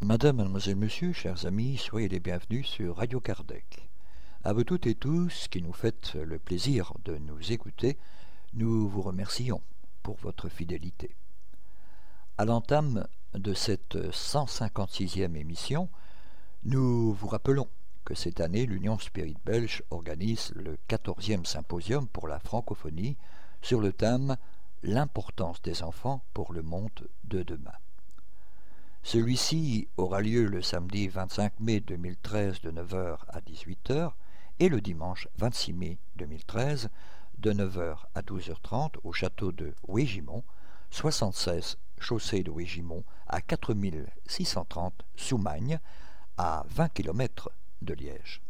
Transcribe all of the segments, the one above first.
Madame, mademoiselle, monsieur, chers amis, soyez les bienvenus sur Radio Kardec. À vous toutes et tous qui nous faites le plaisir de nous écouter, nous vous remercions pour votre fidélité. À l'entame de cette 156e émission, nous vous rappelons que cette année, l'Union Spirit Belge organise le 14e symposium pour la francophonie sur le thème L'importance des enfants pour le monde de demain. Celui-ci aura lieu le samedi 25 mai 2013 de 9h à 18h et le dimanche 26 mai 2013 de 9h à 12h30 au château de Wégimont, 76 chaussée de Wégimont à 4630 Soumagne, à 20 km de Liège.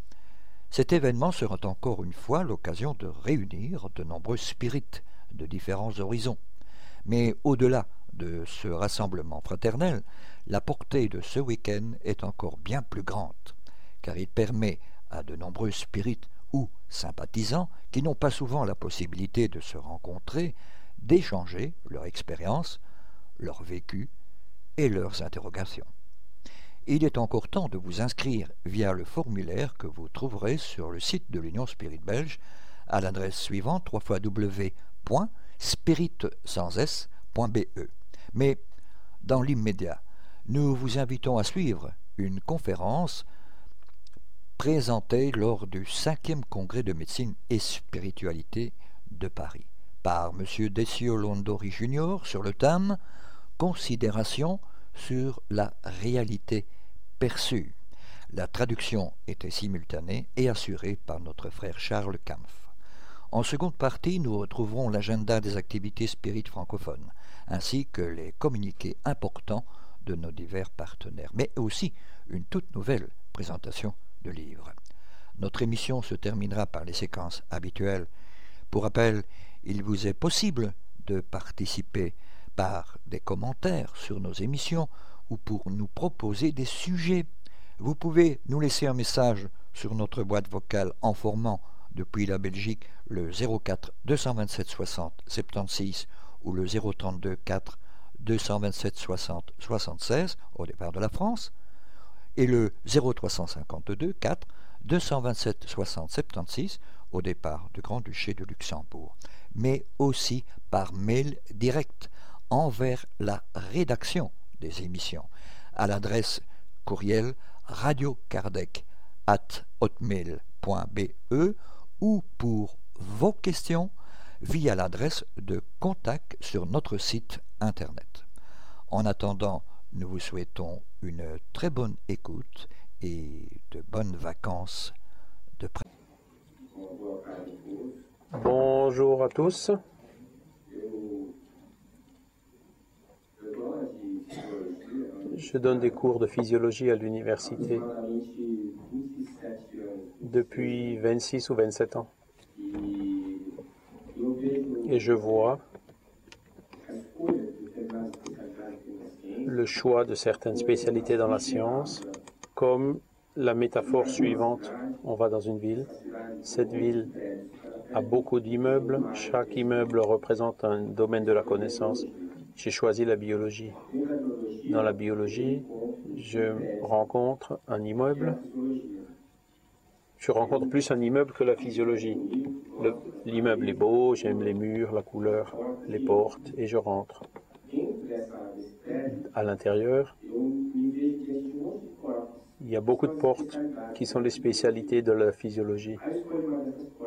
Cet événement sera encore une fois l'occasion de réunir de nombreux spirites de différents horizons. Mais au-delà de ce rassemblement fraternel, la portée de ce week-end est encore bien plus grande, car il permet à de nombreux spirites ou sympathisants qui n'ont pas souvent la possibilité de se rencontrer d'échanger leur expérience, leur vécu et leurs interrogations. Il est encore temps de vous inscrire via le formulaire que vous trouverez sur le site de l'Union Spirit Belge à l'adresse suivante www.spirit.be. Mais dans l'immédiat, nous vous invitons à suivre une conférence présentée lors du cinquième congrès de médecine et spiritualité de Paris par M. Decio Londori Jr. sur le thème Considération sur la réalité perçue. La traduction était simultanée et assurée par notre frère Charles Kampf. En seconde partie, nous retrouverons l'agenda des activités spirites francophones, ainsi que les communiqués importants de nos divers partenaires, mais aussi une toute nouvelle présentation de livres. Notre émission se terminera par les séquences habituelles. Pour rappel, il vous est possible de participer par des commentaires sur nos émissions ou pour nous proposer des sujets. Vous pouvez nous laisser un message sur notre boîte vocale en formant depuis la Belgique le 04 227 60 76 ou le 032 4 227 60 76 au départ de la France et le 0352 4 227 60 76 au départ du Grand-Duché de Luxembourg, mais aussi par mail direct envers la rédaction des émissions à l'adresse courriel radiocardec at hotmail.be ou pour vos questions via l'adresse de contact sur notre site internet. En attendant, nous vous souhaitons une très bonne écoute et de bonnes vacances de près. Bonjour à tous. Je donne des cours de physiologie à l'université depuis 26 ou 27 ans. Et je vois le choix de certaines spécialités dans la science comme la métaphore suivante. On va dans une ville. Cette ville a beaucoup d'immeubles. Chaque immeuble représente un domaine de la connaissance. J'ai choisi la biologie. Dans la biologie, je rencontre un immeuble. Je rencontre plus un immeuble que la physiologie. L'immeuble est beau, j'aime les murs, la couleur, les portes, et je rentre. À l'intérieur, il y a beaucoup de portes qui sont les spécialités de la physiologie.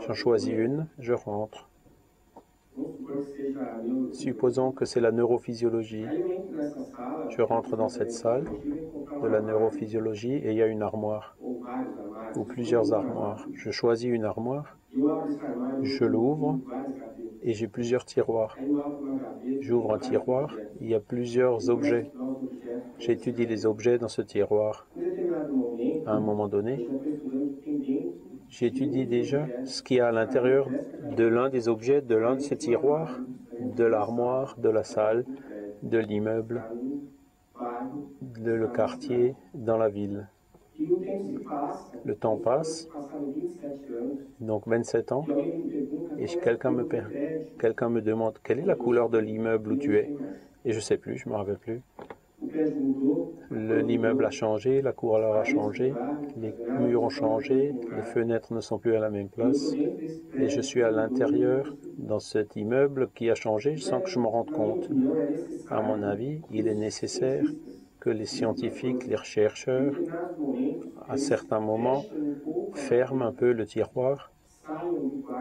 J'en choisis une, je rentre. Supposons que c'est la neurophysiologie. Je rentre dans cette salle de la neurophysiologie et il y a une armoire ou plusieurs armoires. Je choisis une armoire, je l'ouvre et j'ai plusieurs tiroirs. J'ouvre un tiroir, il y a plusieurs objets. J'étudie les objets dans ce tiroir. À un moment donné, j'étudie déjà ce qu'il y a à l'intérieur de l'un des objets, de l'un de ces tiroirs, de l'armoire, de la salle, de l'immeuble, de le quartier, dans la ville. Le temps passe, donc 27 ans, et quelqu'un me, demande quelle est la couleur de l'immeuble où tu es? Et je ne sais plus, je ne me rappelle plus. L'immeuble a changé, la couleur a changé, les murs ont changé, les fenêtres ne sont plus à la même place. Et je suis à l'intérieur dans cet immeuble qui a changé sans que je me rende compte. À mon avis, il est nécessaire que les scientifiques, les chercheurs, à certains moments, ferment un peu le tiroir,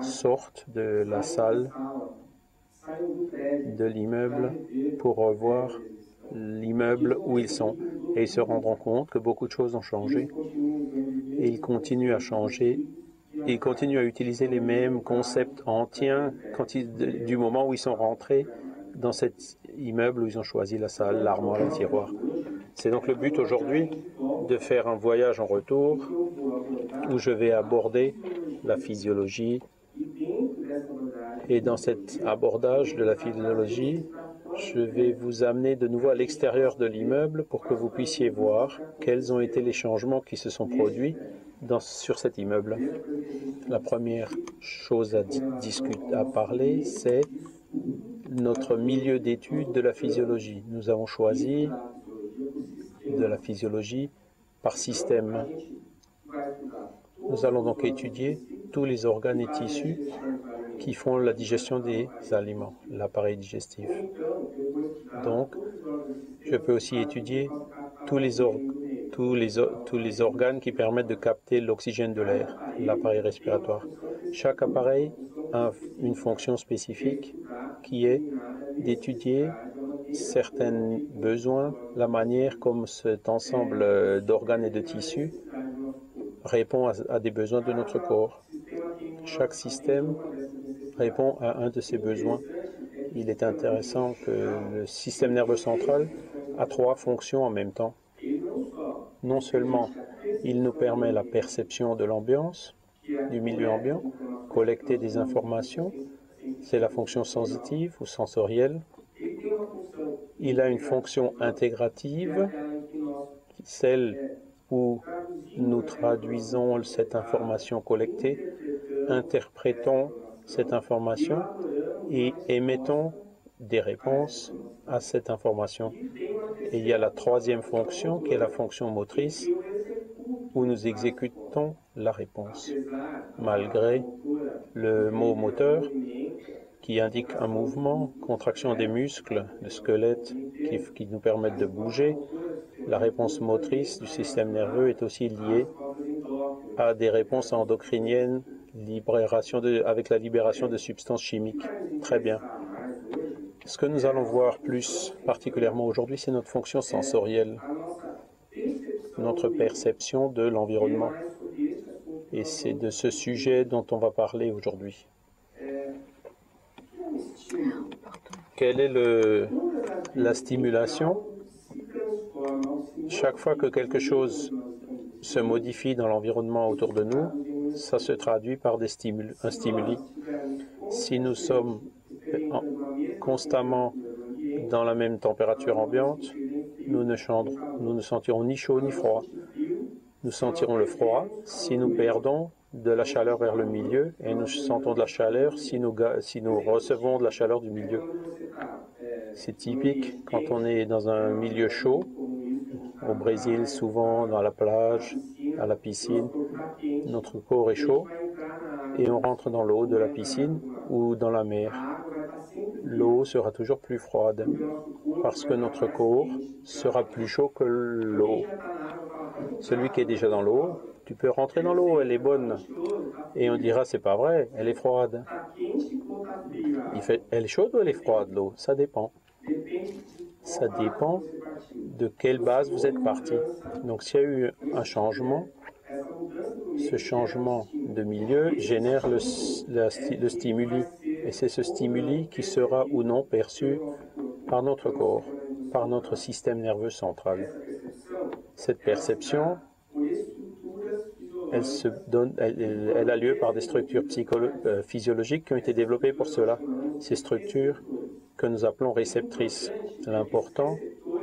sortent de la salle, de l'immeuble pour revoir l'immeuble où ils sont. Et ils se rendront compte que beaucoup de choses ont changé. Et ils continuent à changer. ils continuent à utiliser les mêmes concepts anciens quand du moment où ils sont rentrés dans cet immeuble où ils ont choisi la salle, l'armoire, le tiroir. C'est donc le but aujourd'hui de faire un voyage en retour où je vais aborder la physiologie. Et dans cet abordage de la physiologie, je vais vous amener de nouveau à l'extérieur de l'immeuble pour que vous puissiez voir quels ont été les changements qui se sont produits sur cet immeuble. La première chose à, à parler, c'est notre milieu d'étude de la physiologie. Nous avons choisi de la physiologie par système. Nous allons donc étudier tous les organes et tissus qui font la digestion des aliments, l'appareil digestif. Donc, je peux aussi étudier tous les, organes qui permettent de capter l'oxygène de l'air, l'appareil respiratoire. Chaque appareil a une fonction spécifique qui est d'étudier certains besoins, la manière comme cet ensemble d'organes et de tissus répond à des besoins de notre corps. Chaque système répond à un de ces besoins. Il est intéressant que le système nerveux central a trois fonctions en même temps. Non seulement il nous permet la perception de l'ambiance, du milieu ambiant, collecter des informations, c'est la fonction sensitive ou sensorielle. Il a une fonction intégrative, celle où nous traduisons cette information collectée, interprétons cette information et émettons des réponses à cette information. Il y a la troisième fonction qui est la fonction motrice où nous exécutons la réponse. Malgré le mot moteur qui indique un mouvement, contraction des muscles, le squelette qui nous permettent de bouger, la réponse motrice du système nerveux est aussi liée à des réponses endocriniennes libération de, avec la libération de substances chimiques. Très bien. Ce que nous allons voir plus particulièrement aujourd'hui, c'est notre fonction sensorielle, notre perception de l'environnement. Et c'est de ce sujet dont on va parler aujourd'hui. Quelle est le, la stimulation? Chaque fois que quelque chose se modifie dans l'environnement autour de nous, ça se traduit par des stimuli, un stimuli. Si nous sommes constamment dans la même température ambiante, nous ne, sentirons ni chaud ni froid. Nous sentirons le froid si nous perdons de la chaleur vers le milieu et nous sentons de la chaleur si nous, si nous recevons de la chaleur du milieu. C'est typique quand on est dans un milieu chaud, au Brésil souvent dans la plage, à la piscine, notre corps est chaud et on rentre dans l'eau de la piscine ou dans la mer. L'eau sera toujours plus froide parce que notre corps sera plus chaud que l'eau. Celui qui est déjà dans l'eau, tu peux rentrer dans l'eau, elle est bonne. Et on dira, c'est pas vrai, elle est froide. Elle est chaude ou elle est froide, l'eau? Ça dépend. Ça dépend de quelle base vous êtes parti. Donc s'il y a eu un changement, ce changement de milieu génère le, stimuli. Et c'est ce stimuli qui sera ou non perçu par notre corps, par notre système nerveux central. Cette perception, elle, a lieu par des structures euh, physiologiques qui ont été développées pour cela. Ces structures que nous appelons réceptrices. L'important,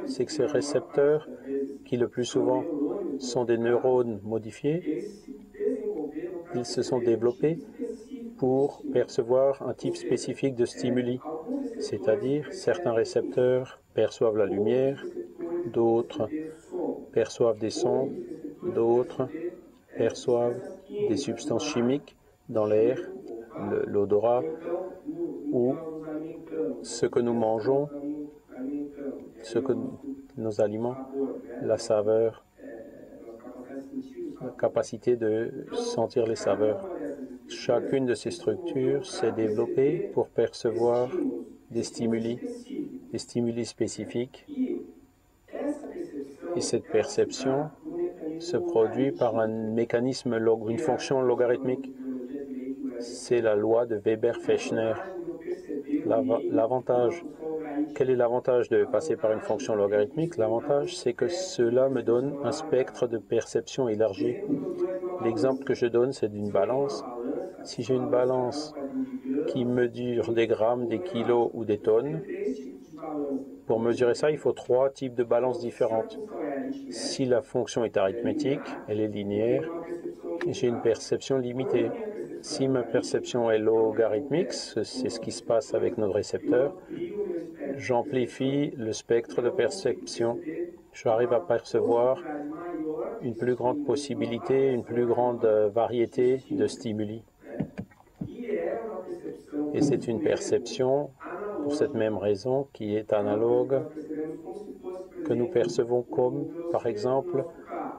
c'est que ces récepteurs, qui le plus souvent sont des neurones modifiés, ils se sont développés pour percevoir un type spécifique de stimuli, c'est-à-dire certains récepteurs perçoivent la lumière, d'autres perçoivent des sons, d'autres perçoivent des substances chimiques dans l'air, l'odorat ou ce que nous mangeons, ce que nos aliments, la saveur, capacité de sentir les saveurs. Chacune de ces structures s'est développée pour percevoir des stimuli, des stimuli spécifiques. Et cette perception se produit par un mécanisme, une fonction logarithmique. C'est la loi de Weber-Fechner. L'avantage, quel est l'avantage de passer par une fonction logarithmique? L'avantage, c'est que cela me donne un spectre de perception élargi. L'exemple que je donne, c'est d'une balance. Si j'ai une balance qui mesure des grammes, des kilos ou des tonnes, pour mesurer ça, il faut trois types de balances différentes. Si la fonction est arithmétique, elle est linéaire, j'ai une perception limitée. Si ma perception est logarithmique, c'est ce qui se passe avec notre récepteur, j'amplifie le spectre de perception. J'arrive à percevoir une plus grande possibilité, une plus grande variété de stimuli. Et c'est une perception, pour cette même raison, qui est analogue, que nous percevons comme, par exemple,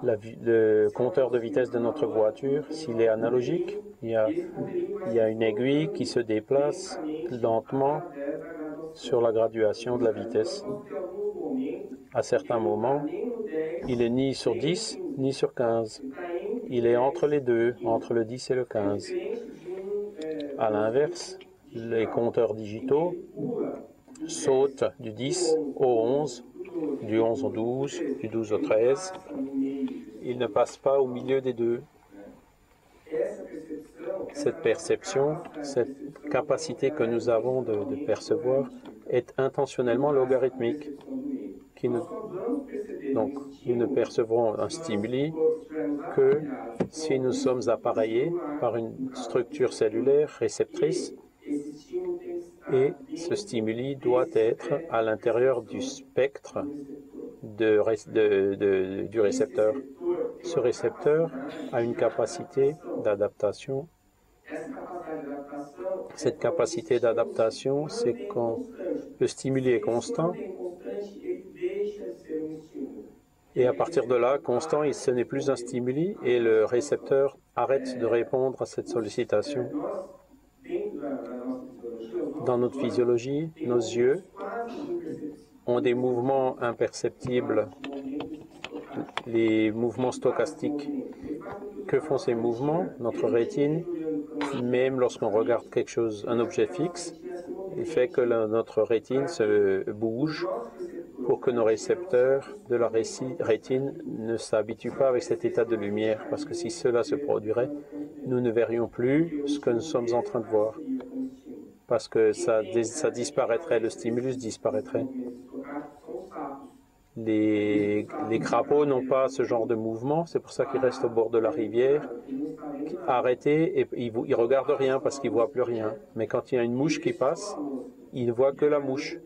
le compteur de vitesse de notre voiture, s'il est analogique, il y, a, il y a une aiguille qui se déplace lentement sur la graduation de la vitesse. À certains moments, il est ni sur 10 ni sur 15. Il est entre les deux, entre le 10 et le 15. À l'inverse, les compteurs digitaux sautent du 10 au 11, du 11 au 12, du 12 au 13. Ils ne passent pas au milieu des deux. Cette perception, cette capacité que nous avons de, percevoir est intentionnellement logarithmique. Donc, nous ne percevrons un stimuli que si nous sommes appareillés par une structure cellulaire réceptrice et ce stimuli doit être à l'intérieur du spectre du récepteur. Ce récepteur a une capacité d'adaptation. Cette capacité d'adaptation, c'est quand le stimuli est constant. Et à partir de là, constant, ce n'est plus un stimuli et le récepteur arrête de répondre à cette sollicitation. Dans notre physiologie, nos yeux ont des mouvements imperceptibles, les mouvements stochastiques. Que font ces mouvements? Notre rétine, même lorsqu'on regarde quelque chose, un objet fixe, il fait que notre rétine se bouge pour que nos récepteurs de la rétine ne s'habituent pas avec cet état de lumière, parce que si cela se produirait, nous ne verrions plus ce que nous sommes en train de voir, parce que ça, disparaîtrait, le stimulus disparaîtrait. Les crapauds n'ont pas ce genre de mouvement, c'est pour ça qu'ils restent au bord de la rivière, arrêtés, et ils ne regardent rien parce qu'ils ne voient plus rien. Mais quand il y a une mouche qui passe, ils ne voient que la mouche,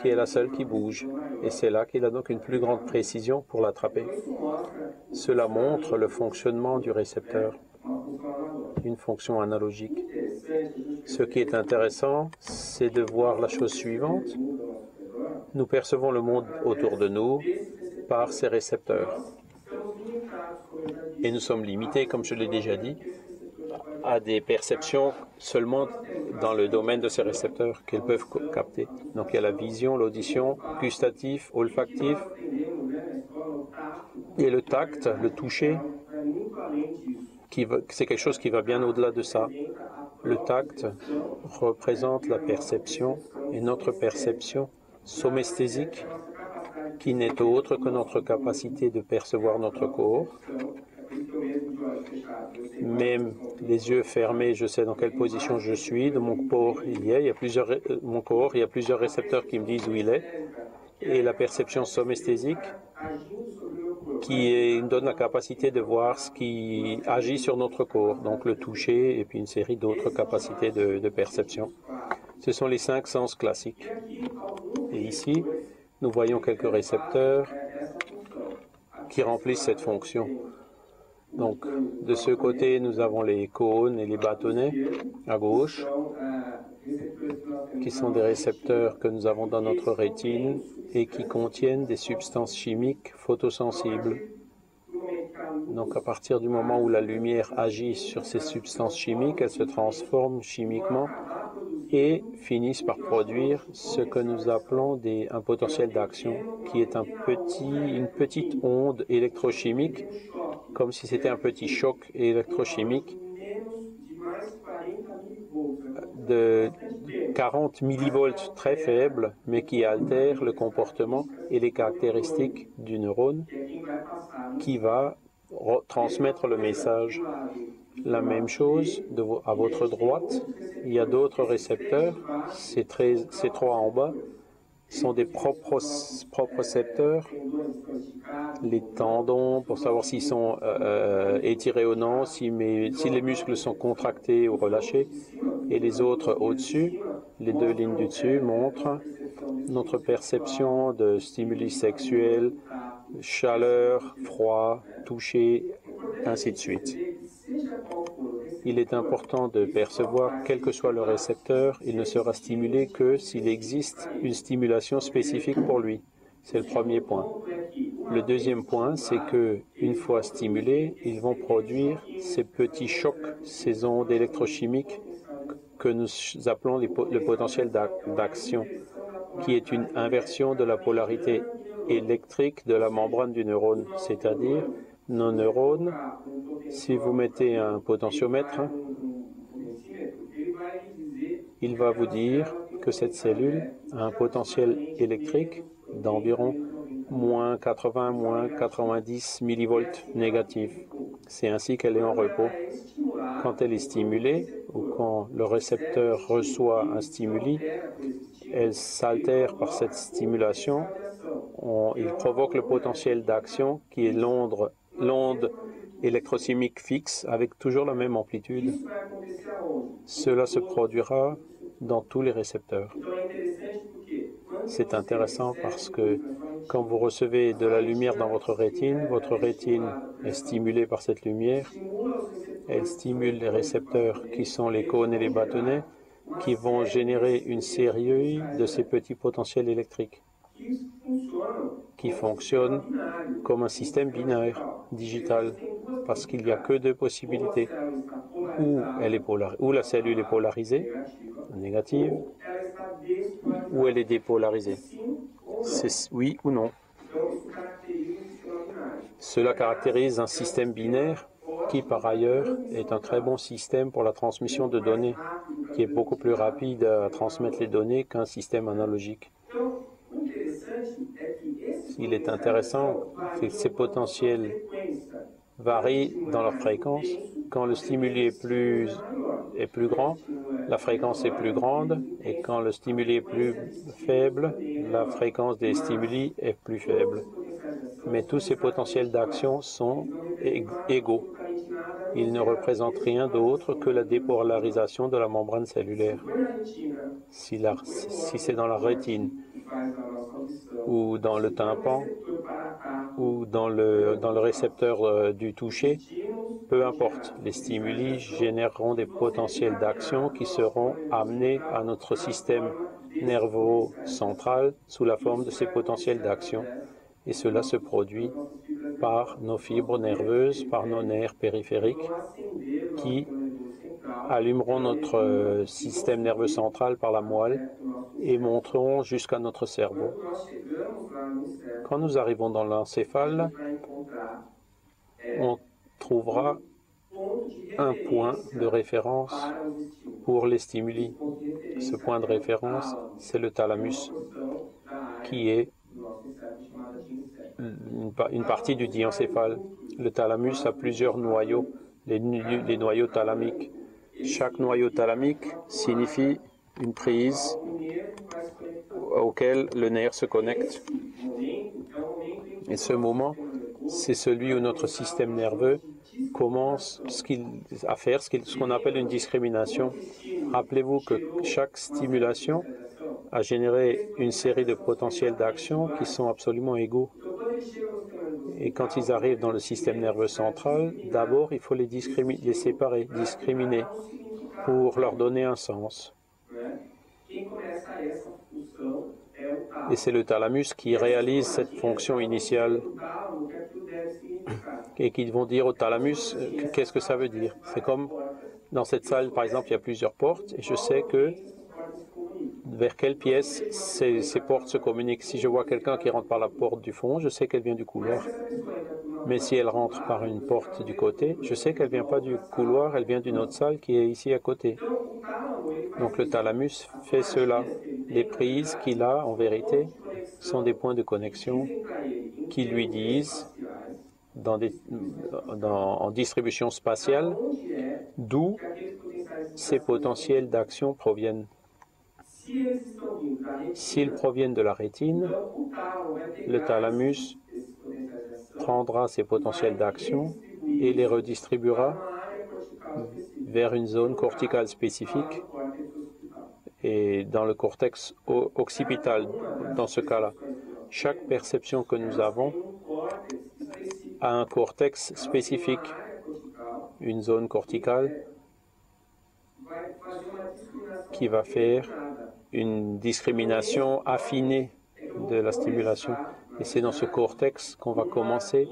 qui est la seule qui bouge. Et c'est là qu'il a donc une plus grande précision pour l'attraper. Cela montre le fonctionnement du récepteur, une fonction analogique. Ce qui est intéressant, c'est de voir la chose suivante nous percevons le monde autour de nous par ces récepteurs. Et nous sommes limités, comme je l'ai déjà dit, à des perceptions seulement dans le domaine de ces récepteurs qu'ils peuvent capter. Donc il y a la vision, l'audition, gustatif, olfactif, et le tact, le toucher, c'est quelque chose qui va bien au-delà de ça. Le tact représente la perception et notre perception somesthésique qui n'est autre que notre capacité de percevoir notre corps Même les yeux fermés, je sais dans quelle position je suis. De mon corps, il y a, il y a plusieurs, mon corps, il y a plusieurs récepteurs qui me disent où il est. Et la perception somesthésique qui donne la capacité de voir ce qui agit sur notre corps, donc le toucher et puis une série d'autres capacités de perception. Ce sont les cinq sens classiques. Et ici, nous voyons quelques récepteurs qui remplissent cette fonction. Donc, de ce côté, nous avons les cônes et les bâtonnets à gauche, qui sont des récepteurs que nous avons dans notre rétine et qui contiennent des substances chimiques photosensibles. Donc à partir du moment où la lumière agit sur ces substances chimiques, elles se transforment chimiquement et finissent par produire ce que nous appelons un potentiel d'action, qui est une petite onde électrochimique, comme si c'était un petit choc électrochimique de 40 millivolts très faibles, mais qui altèrent le comportement et les caractéristiques du neurone qui va transmettre le message. La même chose à votre droite, il y a d'autres récepteurs, ces, trois en bas sont des propres, récepteurs, les tendons pour savoir s'ils sont euh, euh, étirés ou non, si, si les muscles sont contractés ou relâchés, et les autres au-dessus, les deux lignes du dessus montrent notre perception de stimuli sexuels, chaleur, froid, toucher, ainsi de suite. Il est important de percevoir, quel que soit le récepteur, il ne sera stimulé que s'il existe une stimulation spécifique pour lui. C'est le premier point. Le deuxième point, c'est que une fois stimulés, ils vont produire ces petits chocs, ces ondes électrochimiques que nous appelons le potentiel d'action, qui est une inversion de la polarité électrique de la membrane du neurone, c'est-à-dire nos neurones, si vous mettez un potentiomètre, il va vous dire que cette cellule a un potentiel électrique d'environ moins 80, moins 90 millivolts négatifs. C'est ainsi qu'elle est en repos. Quand elle est stimulée ou quand le récepteur reçoit un stimuli, elle s'altère par cette stimulation. il provoque le potentiel d'action qui est l'onde l'onde électrochimique fixe avec toujours la même amplitude. Cela se produira dans tous les récepteurs. C'est intéressant parce que quand vous recevez de la lumière dans votre rétine, votre rétine est stimulée par cette lumière. Elle stimule les récepteurs qui sont les cônes et les bâtonnets qui vont générer une série de ces petits potentiels électriques qui fonctionne comme un système binaire parce qu'il n'y a que deux possibilités. Ou, elle est ou la cellule est polarisée, négative, ou elle est dépolarisée. C'est oui ou non. Cela caractérise un système binaire qui par ailleurs est un très bon système pour la transmission de données, qui est beaucoup plus rapide à transmettre les données qu'un système analogique il est intéressant que ces potentiels varient dans leur fréquence. Quand le stimuli est plus, grand, la fréquence est plus grande, et quand le stimuli est plus faible, la fréquence des stimuli est plus faible. Mais tous ces potentiels d'action sont égaux. Ils ne représentent rien d'autre que la dépolarisation de la membrane cellulaire. Si c'est dans la rétine, ou dans le tympan ou dans le, dans le récepteur euh, du toucher, peu importe, les stimuli généreront des potentiels d'action qui seront amenés à notre système nerveux central sous la forme de ces potentiels d'action. Et cela se produit par nos fibres nerveuses, par nos nerfs périphériques qui allumeront notre euh, système nerveux central par la moelle et monteront jusqu'à notre cerveau. Quand nous arrivons dans l'encéphale, on trouvera un point de référence pour les stimuli. Ce point de référence, c'est le thalamus, qui est une partie du diencéphale. Le thalamus a plusieurs noyaux, les, les noyaux thalamiques. Chaque noyau thalamique signifie une prise auquel le nerf se connecte. Et ce moment, c'est celui où notre système nerveux commence à faire ce qu'on appelle une discrimination. Rappelez-vous que chaque stimulation a généré une série de potentiels d'action qui sont absolument égaux. Et quand ils arrivent dans le système nerveux central, d'abord, il faut les, les séparer, discriminer, pour leur donner un sens. Et c'est le thalamus qui réalise cette fonction initiale et qui vont dire au thalamus qu'est-ce que ça veut dire? C'est comme dans cette salle, par exemple, il y a plusieurs portes et je sais que vers quelle pièce ces, portes se communiquent. Si je vois quelqu'un qui rentre par la porte du fond, je sais qu'elle vient du couloir. Mais si elle rentre par une porte du côté, je sais qu'elle vient pas du couloir, elle vient d'une autre salle qui est ici à côté. Donc le thalamus fait cela. Les prises qu'il a, en vérité, sont des points de connexion qui lui disent, en distribution spatiale, d'où ces potentiels d'action proviennent. S'ils proviennent de la rétine, le thalamus prendra ces potentiels d'action et les redistribuera vers une zone corticale spécifique et dans le cortex occipital dans ce cas-là. Chaque perception que nous avons a un cortex spécifique, une zone corticale qui va faire une discrimination affinée de la stimulation. Et c'est dans ce cortex qu'on va commencer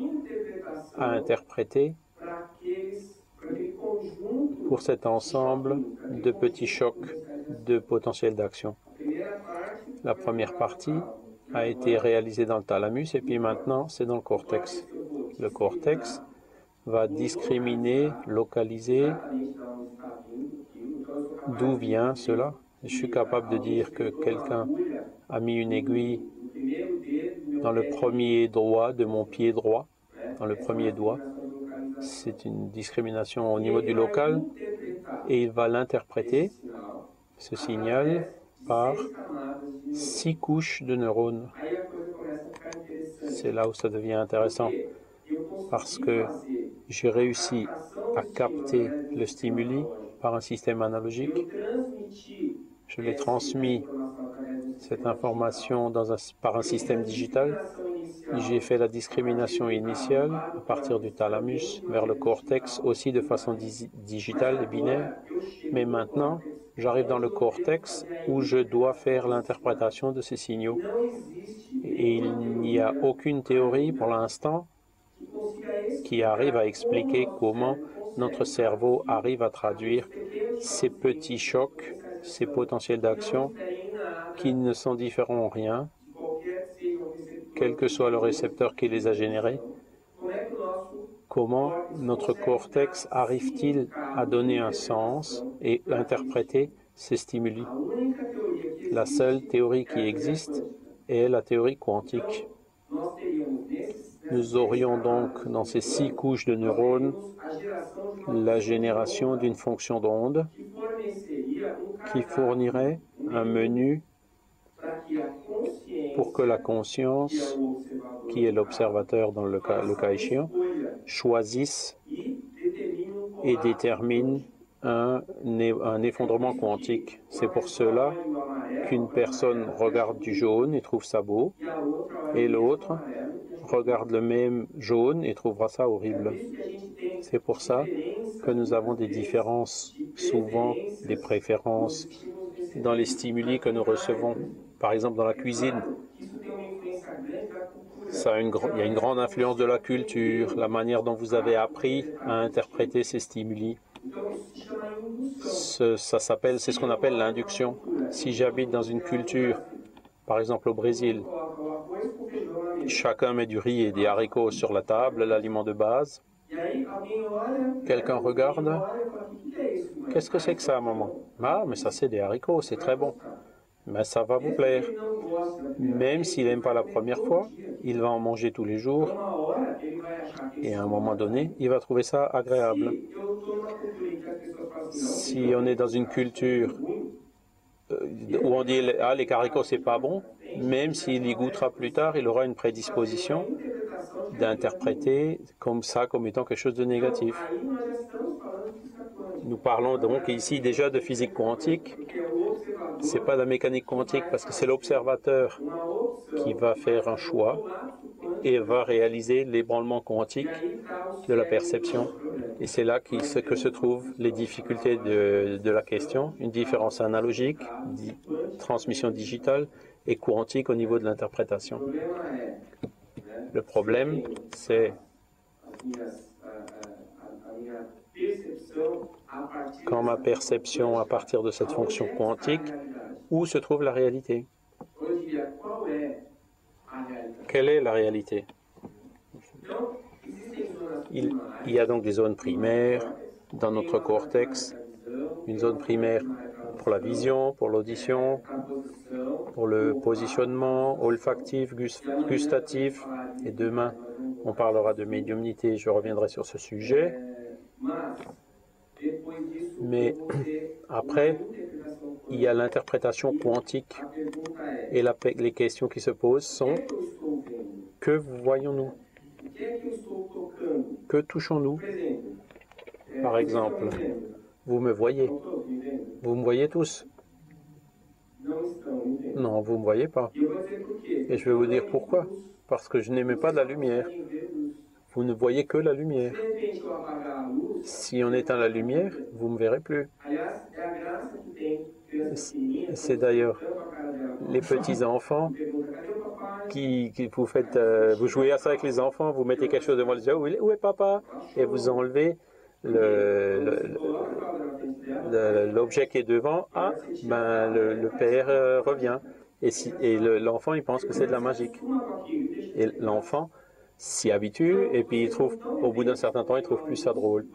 à interpréter pour cet ensemble de petits chocs de potentiel d'action. La première partie a été réalisée dans le thalamus et puis maintenant c'est dans le cortex. Le cortex va discriminer, localiser d'où vient cela je suis capable de dire que quelqu'un a mis une aiguille dans le premier doigt de mon pied droit, dans le premier doigt. C'est une discrimination au niveau du local et il va l'interpréter, ce signal, par six couches de neurones. C'est là où ça devient intéressant parce que j'ai réussi à capter le stimuli par un système analogique je l'ai transmis cette information dans par un système digital. J'ai fait la discrimination initiale à partir du thalamus vers le cortex aussi de façon digitale et binaire. Mais maintenant, j'arrive dans le cortex où je dois faire l'interprétation de ces signaux. Et il n'y a aucune théorie pour l'instant qui arrive à expliquer comment notre cerveau arrive à traduire ces petits chocs ces potentiels d'action qui ne sont différents en rien, quel que soit le récepteur qui les a générés. Comment notre cortex arrive-t-il à donner un sens et interpréter ces stimuli La seule théorie qui existe est la théorie quantique. Nous aurions donc dans ces six couches de neurones la génération d'une fonction d'onde qui fournirait un menu pour que la conscience, qui est l'observateur dans le cas, échéant, choisisse et détermine un, un effondrement quantique. C'est pour cela qu'une personne regarde du jaune et trouve ça beau, et l'autre regarde le même jaune et trouvera ça horrible. C'est pour ça que nous avons des différences, souvent des préférences dans les stimuli que nous recevons. Par exemple, dans la cuisine, il y a une grande influence de la culture, la manière dont vous avez appris à interpréter ces stimuli. ça s'appelle, c'est ce qu'on appelle l'induction. Si j'habite dans une culture, par exemple au Brésil, chacun met du riz et des haricots sur la table, l'aliment de base. Quelqu'un regarde. Qu'est-ce que c'est que ça, maman? Ah, mais ça c'est des haricots, c'est très bon. Mais ça va vous plaire. Même s'il n'aime pas la première fois, il va en manger tous les jours et à un moment donné, il va trouver ça agréable. Si on est dans une culture euh, où on dit ah les caricots c'est pas bon, même s'il y goûtera plus tard, il aura une prédisposition d'interpréter comme ça comme étant quelque chose de négatif. Nous parlons donc ici déjà de physique quantique. C'est pas la mécanique quantique parce que c'est l'observateur qui va faire un choix et va réaliser l'ébranlement quantique de la perception. Et c'est là que se trouvent les difficultés de, de la question, une différence analogique, transmission digitale et quantique au niveau de l'interprétation. Le problème, c'est quand ma perception à partir de cette fonction quantique, où se trouve la réalité? Quelle est la réalité? Il, y a donc des zones primaires dans notre cortex, une zone primaire pour la vision, pour l'audition, pour le positionnement olfactif, gustatif. Et demain, on parlera de médiumnité, je reviendrai sur ce sujet. Mais après, il y a l'interprétation quantique. Et les questions qui se posent sont que voyons-nous? Que touchons-nous? Par exemple, vous me voyez. Vous me voyez tous? Non, vous ne me voyez pas. Et je vais vous dire pourquoi. Parce que je n'aimais pas de la lumière. Vous ne voyez que la lumière. Si on éteint la lumière, vous ne me verrez plus. C'est d'ailleurs les petits enfants qui, vous faites, euh, vous jouez à ça avec les enfants, vous mettez quelque chose devant les yeux, où est papa? Et vous enlevez l'objet qui est devant. Ah, ben le, père euh, revient. Et, si, et l'enfant, il pense que c'est de la magique. Et l'enfant s'y habitue et puis il trouve, au bout d'un certain temps, il trouve plus ça drôle.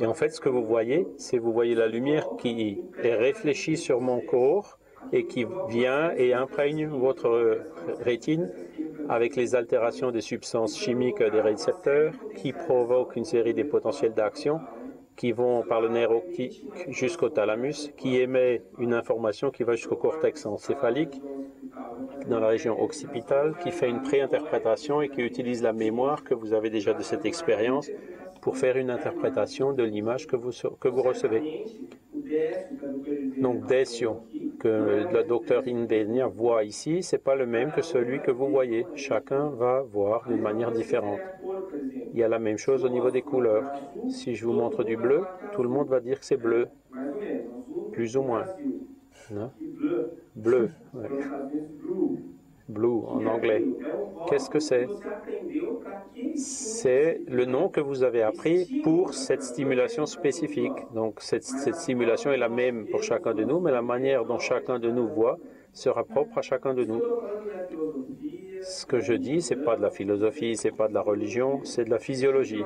Et en fait, ce que vous voyez, c'est vous voyez la lumière qui est réfléchie sur mon corps et qui vient et imprègne votre rétine avec les altérations des substances chimiques des récepteurs qui provoquent une série de potentiels d'action qui vont par le nerf optique jusqu'au thalamus, qui émet une information qui va jusqu'au cortex encéphalique dans la région occipitale, qui fait une préinterprétation et qui utilise la mémoire que vous avez déjà de cette expérience pour faire une interprétation de l'image que vous, que vous recevez. Donc, Desio, que le docteur Indenia voit ici, c'est pas le même que celui que vous voyez. Chacun va voir d'une manière différente. Il y a la même chose au niveau des couleurs. Si je vous montre du bleu, tout le monde va dire que c'est bleu, plus ou moins. Non bleu. Blue en anglais. Qu'est-ce que c'est? C'est le nom que vous avez appris pour cette stimulation spécifique. Donc cette, stimulation est la même pour chacun de nous, mais la manière dont chacun de nous voit sera propre à chacun de nous. Ce que je dis, c'est pas de la philosophie, c'est pas de la religion, c'est de la physiologie.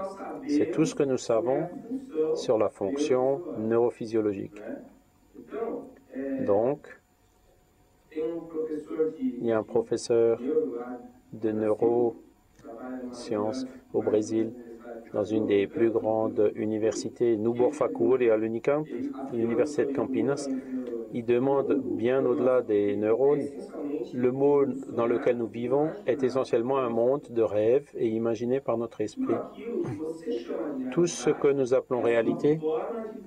C'est tout ce que nous savons sur la fonction neurophysiologique. Donc, il y a un professeur de neurosciences au Brésil, dans une des plus grandes universités, Nubor et à l'université de Campinas. Il demande bien au-delà des neurones. Le monde dans lequel nous vivons est essentiellement un monde de rêves et imaginé par notre esprit. Tout ce que nous appelons réalité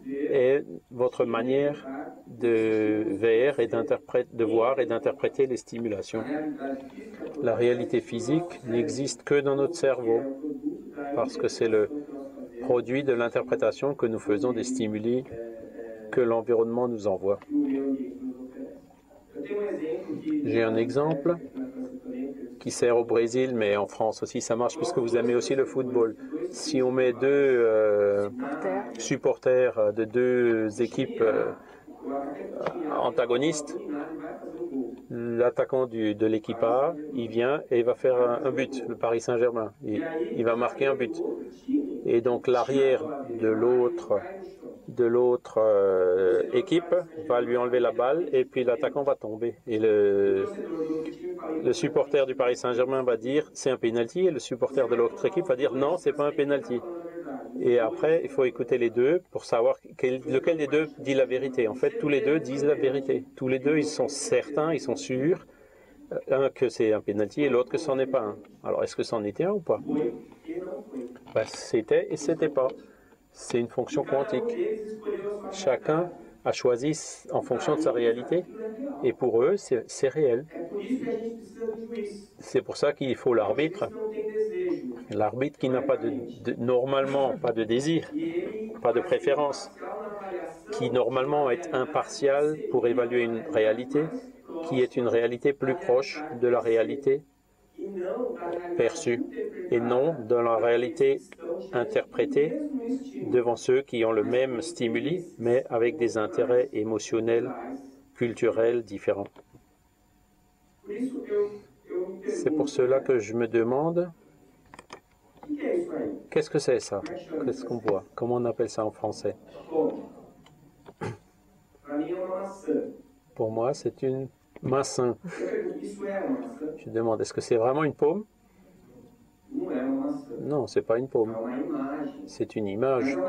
est votre manière de, de voir et d'interpréter les stimulations. La réalité physique n'existe que dans notre cerveau, parce que c'est le produit de l'interprétation que nous faisons des stimuli que l'environnement nous envoie. J'ai un exemple qui sert au Brésil, mais en France aussi ça marche puisque vous aimez aussi le football. Si on met deux euh, supporters de deux équipes euh, antagoniste, l'attaquant de l'équipe A, il vient et il va faire un, but, le Paris Saint-Germain. Il, va marquer un but. Et donc l'arrière de l'autre de l'autre euh, équipe va lui enlever la balle et puis l'attaquant va tomber. Et le, le supporter du Paris Saint-Germain va dire c'est un penalty et le supporter de l'autre équipe va dire non, c'est pas un penalty. Et après, il faut écouter les deux pour savoir quel- lequel des deux dit la vérité. En fait, tous les deux disent la vérité. Tous les deux, ils sont certains, ils sont sûrs, euh, un que c'est un penalty et l'autre que c'en est pas un. Alors, est-ce que c'en était un ou pas? Ben, C'était et c'était pas. C'est une fonction quantique. Chacun a choisi en fonction de sa réalité. Et pour eux, c'est réel. C'est pour ça qu'il faut l'arbitre. L'arbitre qui n'a pas de- normalement pas de désir, pas de préférence, qui normalement est impartial pour évaluer une réalité, qui est une réalité plus proche de la réalité perçue et non de la réalité interprétée devant ceux qui ont le même stimuli mais avec des intérêts émotionnels, culturels différents. C'est pour cela que je me demande qu'est-ce que c'est ça? Qu'est-ce qu'on voit Comment on appelle ça en français? Pour moi, c'est une massin. Je demande est-ce que c'est vraiment une paume? Non, c'est pas une paume. C'est une image.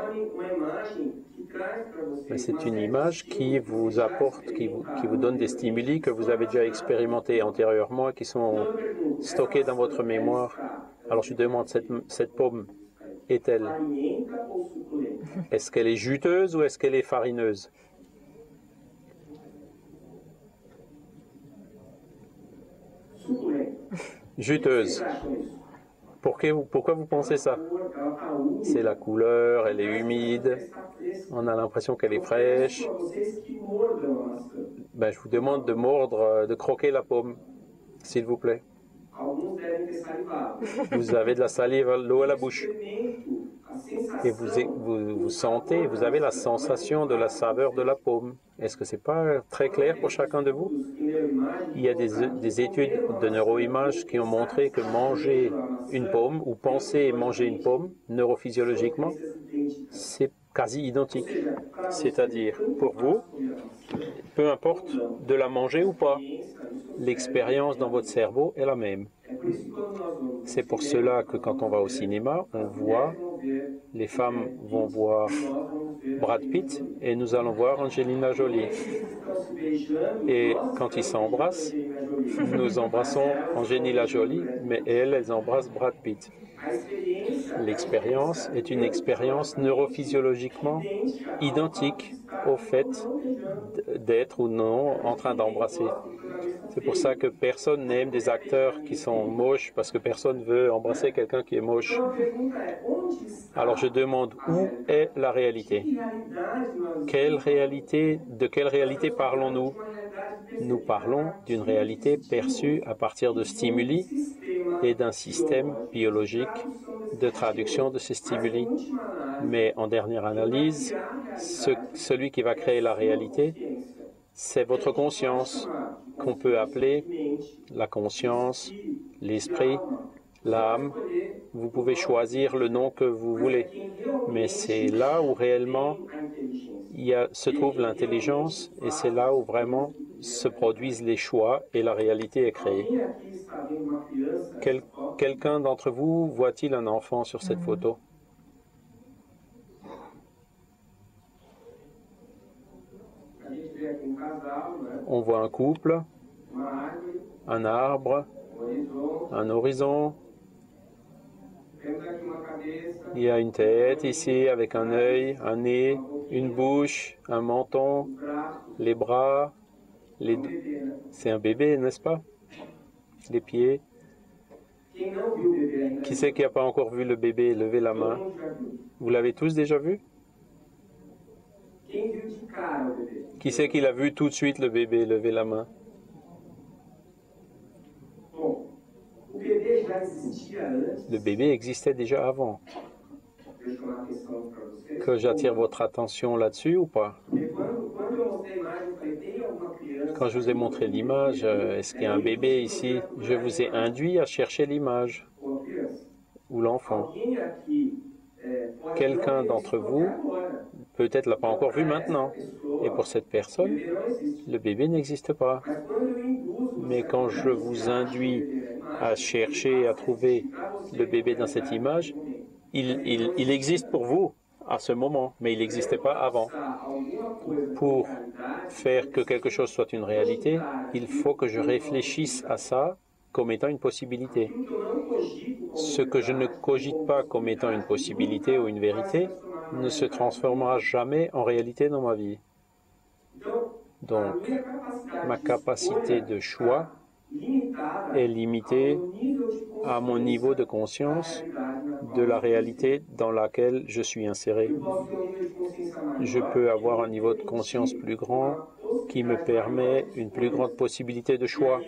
Mais c'est une image qui vous apporte, qui vous, donne des stimuli que vous avez déjà expérimentés antérieurement qui sont stockés dans votre mémoire. Alors je demande, cette, cette paume est-elle, est-ce qu'elle est juteuse ou est-ce qu'elle est farineuse? Juteuse. Pourquoi vous, pensez ça? C'est la couleur, elle est humide, on a l'impression qu'elle est fraîche. Ben, je vous demande de mordre, euh, de croquer la paume, s'il vous plaît. Vous avez de la salive, l'eau à la bouche. Et vous, sentez, vous avez la sensation de la saveur de la paume. Est-ce que c'est pas très clair pour chacun de vous? Il y a des, des études de neuroimages qui ont montré que manger une paume ou penser manger une paume neurophysiologiquement, c'est quasi identique. C'est-à-dire, pour vous, peu importe de la manger ou pas, l'expérience dans votre cerveau est la même. C'est pour cela que quand on va au cinéma, on voit, les femmes vont voir Brad Pitt et nous allons voir Angelina Jolie. Et quand ils s'embrassent, nous embrassons Angelina Jolie, mais elles, elles embrassent Brad Pitt. L'expérience est une expérience neurophysiologiquement identique au fait d'être ou non en train d'embrasser. C'est pour ça que personne n'aime des acteurs qui sont moches, parce que personne veut embrasser quelqu'un qui est moche. Alors je demande où est la réalité? Quelle réalité De quelle réalité parlons-nous? Nous parlons d'une réalité perçue à partir de stimuli et d'un système biologique de traduction de ces stimuli. Mais en dernière analyse, ce- celui qui va créer la réalité, c'est votre conscience, qu'on peut appeler la conscience, l'esprit, l'âme. Vous pouvez choisir le nom que vous voulez, mais c'est là où réellement se trouve l'intelligence et c'est là où vraiment se produisent les choix et la réalité est créée. Quel- Quelqu'un d'entre vous voit-il un enfant sur cette photo? On voit un couple, un arbre, un horizon. Il y a une tête ici avec un œil, un nez, une bouche, un menton, les bras. Les... C'est un bébé, n'est-ce pas? Les pieds. Qui c'est qui n'a pas encore vu le bébé? Levez la main. Vous l'avez tous déjà vu? Qui c'est qui l'a vu tout de suite le bébé? Levez la main. Le bébé existait déjà avant. Que j'attire votre attention là-dessus ou pas? Quand je vous ai montré l'image, euh, est-ce qu'il y a un bébé ici? Je vous ai induit à chercher l'image ou l'enfant. Quelqu'un d'entre vous peut-être l'a pas encore vu maintenant. Et pour cette personne, le bébé n'existe pas. Mais quand je vous induis à chercher, à trouver le bébé dans cette image, il, existe pour vous à ce moment, mais il n'existait pas avant. Pour faire que quelque chose soit une réalité, il faut que je réfléchisse à ça comme étant une possibilité. Ce que je ne cogite pas comme étant une possibilité ou une vérité ne se transformera jamais en réalité dans ma vie. Donc, ma capacité de choix est limitée à mon niveau de conscience de la réalité dans laquelle je suis inséré. Je peux avoir un niveau de conscience plus grand qui me permet une plus grande possibilité de choix.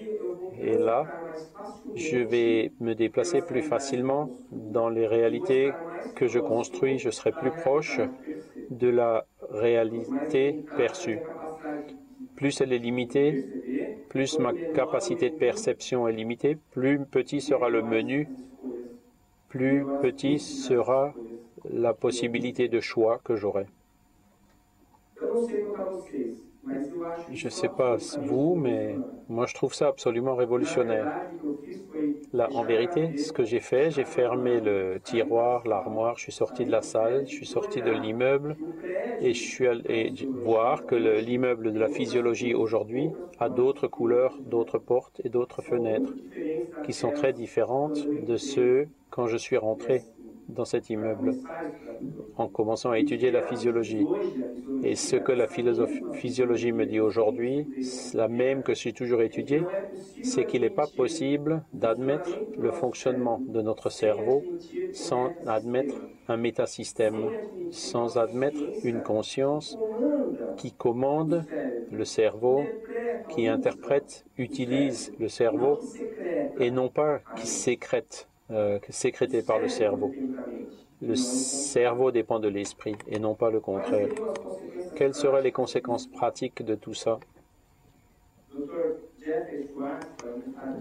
Et là, je vais me déplacer plus facilement dans les réalités que je construis. Je serai plus proche de la réalité perçue. Plus elle est limitée, plus ma capacité de perception est limitée, plus petit sera le menu, plus petit sera la possibilité de choix que j'aurai. Je ne sais pas vous, mais moi je trouve ça absolument révolutionnaire. Là, en vérité, ce que j'ai fait, j'ai fermé le tiroir, l'armoire, je suis sorti de la salle, je suis sorti de l'immeuble et je suis allé voir que l'immeuble de la physiologie aujourd'hui a d'autres couleurs, d'autres portes et d'autres fenêtres qui sont très différentes de ceux quand je suis rentré dans cet immeuble en commençant à étudier la physiologie. Et ce que la physiologie me dit aujourd'hui, la même que j'ai toujours étudié, c'est qu'il n'est pas possible d'admettre le fonctionnement de notre cerveau sans admettre un métasystème, sans admettre une conscience qui commande le cerveau, qui interprète, utilise le cerveau, et non pas qui sécrète euh, sécrété par le cerveau. Le cerveau dépend de l'esprit et non pas le contraire. Quelles seraient les conséquences pratiques de tout ça?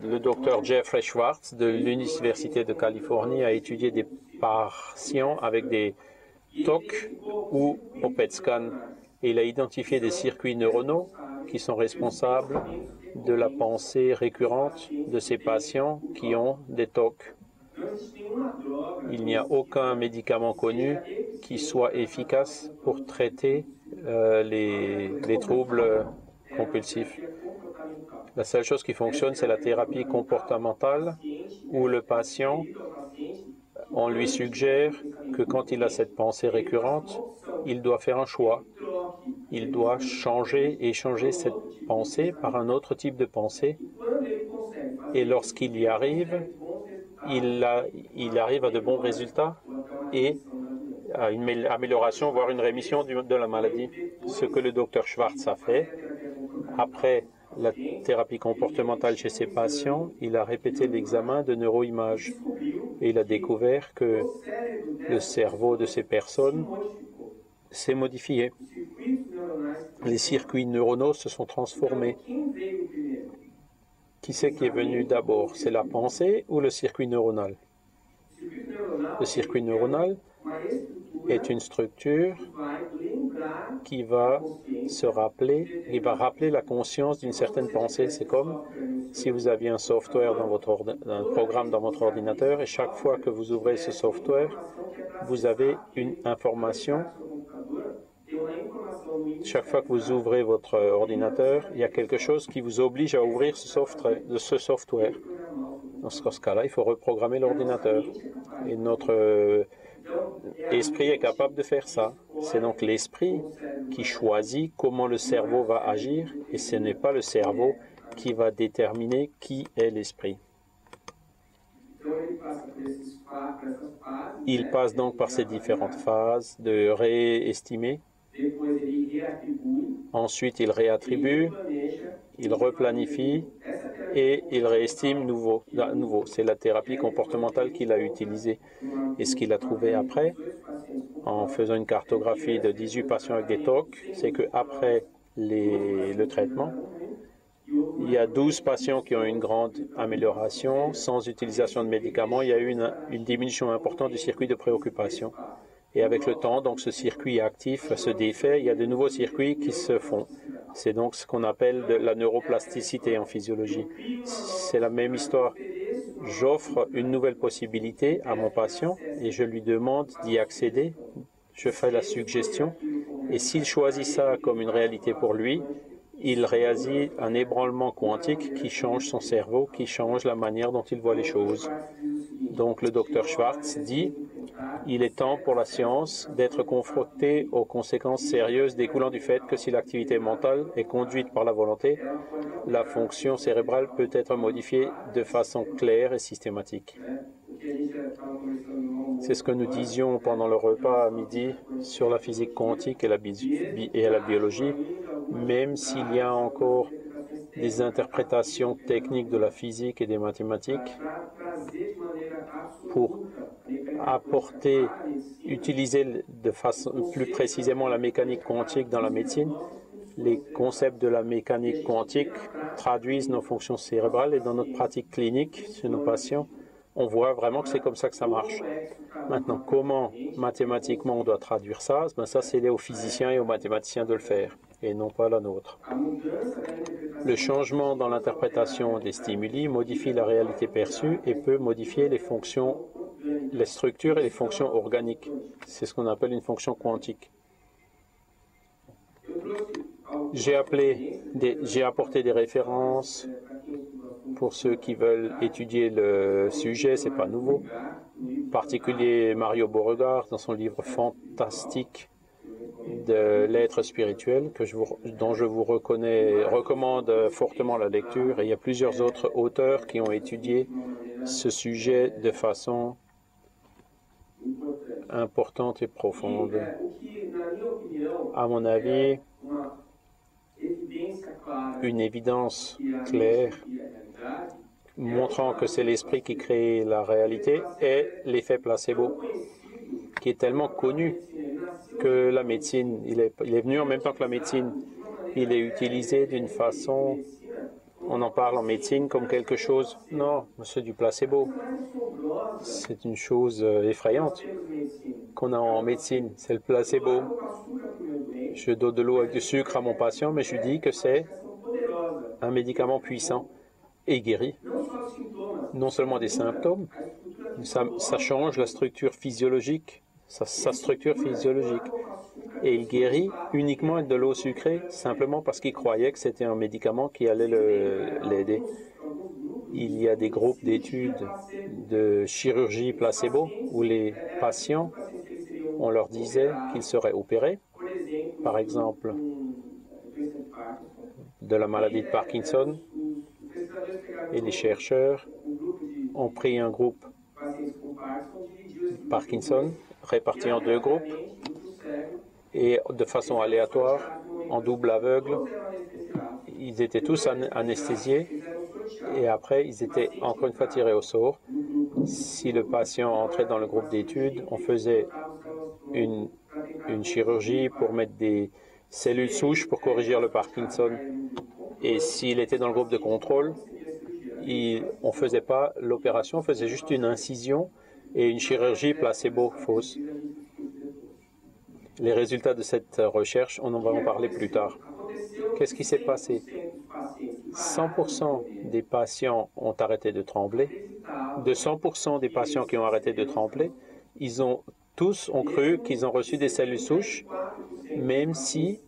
Le docteur Jeffrey Schwartz de l'Université de Californie a étudié des patients avec des TOC ou au et il a identifié des circuits neuronaux qui sont responsables de la pensée récurrente de ces patients qui ont des TOC il n'y a aucun médicament connu qui soit efficace pour traiter euh, les, les troubles compulsifs. La seule chose qui fonctionne, c'est la thérapie comportementale où le patient, on lui suggère que quand il a cette pensée récurrente, il doit faire un choix. Il doit changer et changer cette pensée par un autre type de pensée. Et lorsqu'il y arrive, il, arrive à de bons résultats et à une amélioration, voire une rémission de la maladie. Ce que le docteur Schwartz a fait, après la thérapie comportementale chez ses patients, il a répété l'examen de neuroimage et il a découvert que le cerveau de ces personnes s'est modifié. Les circuits neuronaux se sont transformés. Qui c'est qui est venu d'abord? C'est la pensée ou le circuit neuronal? Le circuit neuronal est une structure qui va se rappeler, il va rappeler la conscience d'une certaine pensée. C'est comme si vous aviez un software dans votre un programme dans votre ordinateur et chaque fois que vous ouvrez ce software, vous avez une information chaque fois que vous ouvrez votre ordinateur, il y a quelque chose qui vous oblige à ouvrir ce software. Dans ce cas-là, il faut reprogrammer l'ordinateur. Et notre euh, esprit est capable de faire ça. C'est donc l'esprit qui choisit comment le cerveau va agir et ce n'est pas le cerveau qui va déterminer qui est l'esprit. Il passe donc par ces différentes phases de réestimer, Ensuite, il réattribue, il replanifie et il réestime nouveau. nouveau. C'est la thérapie comportementale qu'il a utilisée. Et ce qu'il a trouvé après, en faisant une cartographie de 18 patients avec des TOC, c'est qu'après le traitement, il y a 12 patients qui ont une grande amélioration sans utilisation de médicaments. Il y a eu une, une diminution importante du circuit de préoccupation. Et avec le temps, donc ce circuit actif se défait, il y a de nouveaux circuits qui se font. C'est donc ce qu'on appelle la neuroplasticité en physiologie. C'est la même histoire. J'offre une nouvelle possibilité à mon patient et je lui demande d'y accéder. Je fais la suggestion. Et s'il choisit ça comme une réalité pour lui, il réagit un ébranlement quantique qui change son cerveau, qui change la manière dont il voit les choses. Donc le docteur Schwartz dit il est temps pour la science d'être confrontée aux conséquences sérieuses découlant du fait que si l'activité mentale est conduite par la volonté, la fonction cérébrale peut être modifiée de façon claire et systématique. C'est ce que nous disions pendant le repas à midi sur la physique quantique et la, biologie, même s'il y a encore des interprétations techniques de la physique et des mathématiques pour apporter, utiliser de façon plus précisément la mécanique quantique dans la médecine. Les concepts de la mécanique quantique traduisent nos fonctions cérébrales et dans notre pratique clinique sur nos patients, on voit vraiment que c'est comme ça que ça marche. Maintenant, comment mathématiquement on doit traduire ça? Ben Ça, c'est aux physiciens et aux mathématiciens de le faire, et non pas la nôtre. Le changement dans l'interprétation des stimuli modifie la réalité perçue et peut modifier les fonctions les structures et les fonctions organiques. C'est ce qu'on appelle une fonction quantique. J'ai j'ai apporté des références pour ceux qui veulent étudier le sujet, c'est pas nouveau. En particulier Mario Beauregard dans son livre fantastique de l'être spirituel que je dont je vous reconnais, recommande fortement la lecture. Et il y a plusieurs autres auteurs qui ont étudié ce sujet de façon importante et profonde. À mon avis, une évidence claire montrant que c'est l'esprit qui crée la réalité est l'effet placebo, qui est tellement connu que la médecine, il est, il est venu en même temps que la médecine, il est utilisé d'une façon on en parle en médecine comme quelque chose. Non, c'est du placebo. C'est une chose euh, effrayante qu'on a en médecine. C'est le placebo. Je donne de l'eau avec du sucre à mon patient, mais je lui dis que c'est un médicament puissant et guéri. Non seulement des symptômes, ça, ça change la structure physiologique, sa structure physiologique. Et il guérit uniquement avec de l'eau sucrée, simplement parce qu'il croyait que c'était un médicament qui allait l'aider. Il y a des groupes d'études de chirurgie placebo où les patients, on leur disait qu'ils seraient opérés, par exemple de la maladie de Parkinson, et les chercheurs ont pris un groupe Parkinson réparti en deux groupes et de façon aléatoire, en double aveugle. Ils étaient tous anesthésiés et après ils étaient encore une fois tirés au sort. Si le patient entrait dans le groupe d'études, on faisait une, une chirurgie pour mettre des cellules souches pour corriger le Parkinson. Et s'il était dans le groupe de contrôle, on ne faisait pas l'opération, on faisait juste une incision et une chirurgie placebo fausse. Les résultats de cette recherche, on en va en parler plus tard. Qu'est-ce qui s'est passé? 100% des patients ont arrêté de trembler. De 100% des patients qui ont arrêté de trembler, ils ont tous ont cru qu'ils ont reçu des cellules souches, même si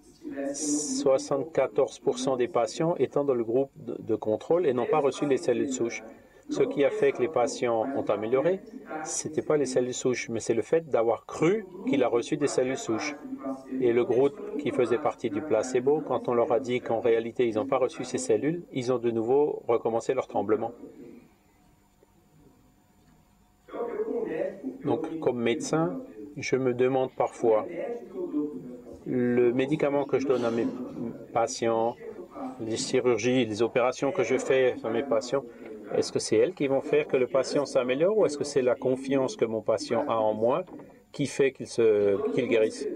74% des patients étant dans le groupe de contrôle et n'ont pas reçu les cellules souches. Ce qui a fait que les patients ont amélioré, ce n'était pas les cellules souches, mais c'est le fait d'avoir cru qu'il a reçu des cellules souches. Et le groupe qui faisait partie du placebo, quand on leur a dit qu'en réalité ils n'ont pas reçu ces cellules, ils ont de nouveau recommencé leur tremblement. Donc, comme médecin, je me demande parfois, le médicament que je donne à mes patients, les chirurgies, les opérations que je fais à mes patients, est-ce que c'est elles qui vont faire que le patient s'améliore ou est-ce que c'est la confiance que mon patient a en moi qui fait qu'il qu'il guérisse?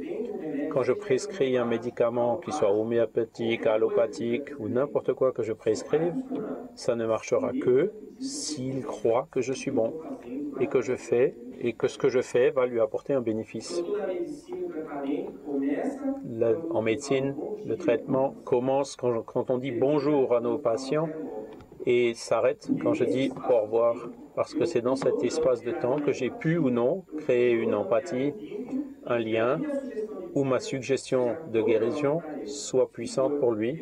Quand je prescris un médicament, qui soit homéopathique, allopathique ou n'importe quoi que je prescrive, ça ne marchera que s'il croit que je suis bon et que je fais et que ce que je fais va lui apporter un bénéfice. en médecine, le traitement commence quand, quand on dit bonjour à nos patients et s'arrête quand je dis au revoir parce que c'est dans cet espace de temps que j'ai pu ou non créer une empathie, un lien, où ma suggestion de guérison soit puissante pour lui.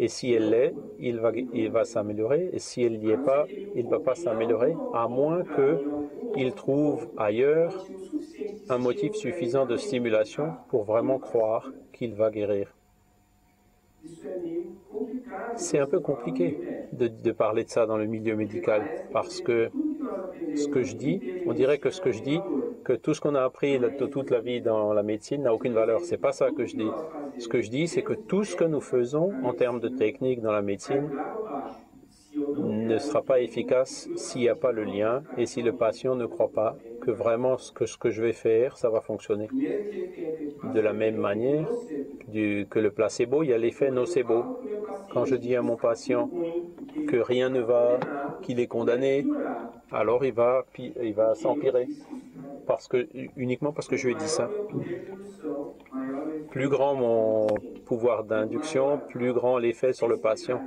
Et si elle l'est, il va, il va s'améliorer. Et si elle n'y est pas, il ne va pas s'améliorer, à moins qu'il trouve ailleurs un motif suffisant de stimulation pour vraiment croire qu'il va guérir. C'est un peu compliqué de, de, parler de ça dans le milieu médical parce que ce que je dis, on dirait que ce que je dis, que tout ce qu'on a appris toute la vie dans la médecine n'a aucune valeur. C'est pas ça que je dis. Ce que je dis, c'est que tout ce que nous faisons en termes de technique dans la médecine ne sera pas efficace s'il n'y a pas le lien et si le patient ne croit pas que vraiment ce que, je vais faire, ça va fonctionner. De la même manière que le placebo, il y a l'effet nocebo. Quand je dis à mon patient que rien ne va, qu'il est condamné, alors il va s'empirer. Parce que, uniquement parce que je lui ai dit ça. Plus grand mon pouvoir d'induction, plus grand l'effet sur le patient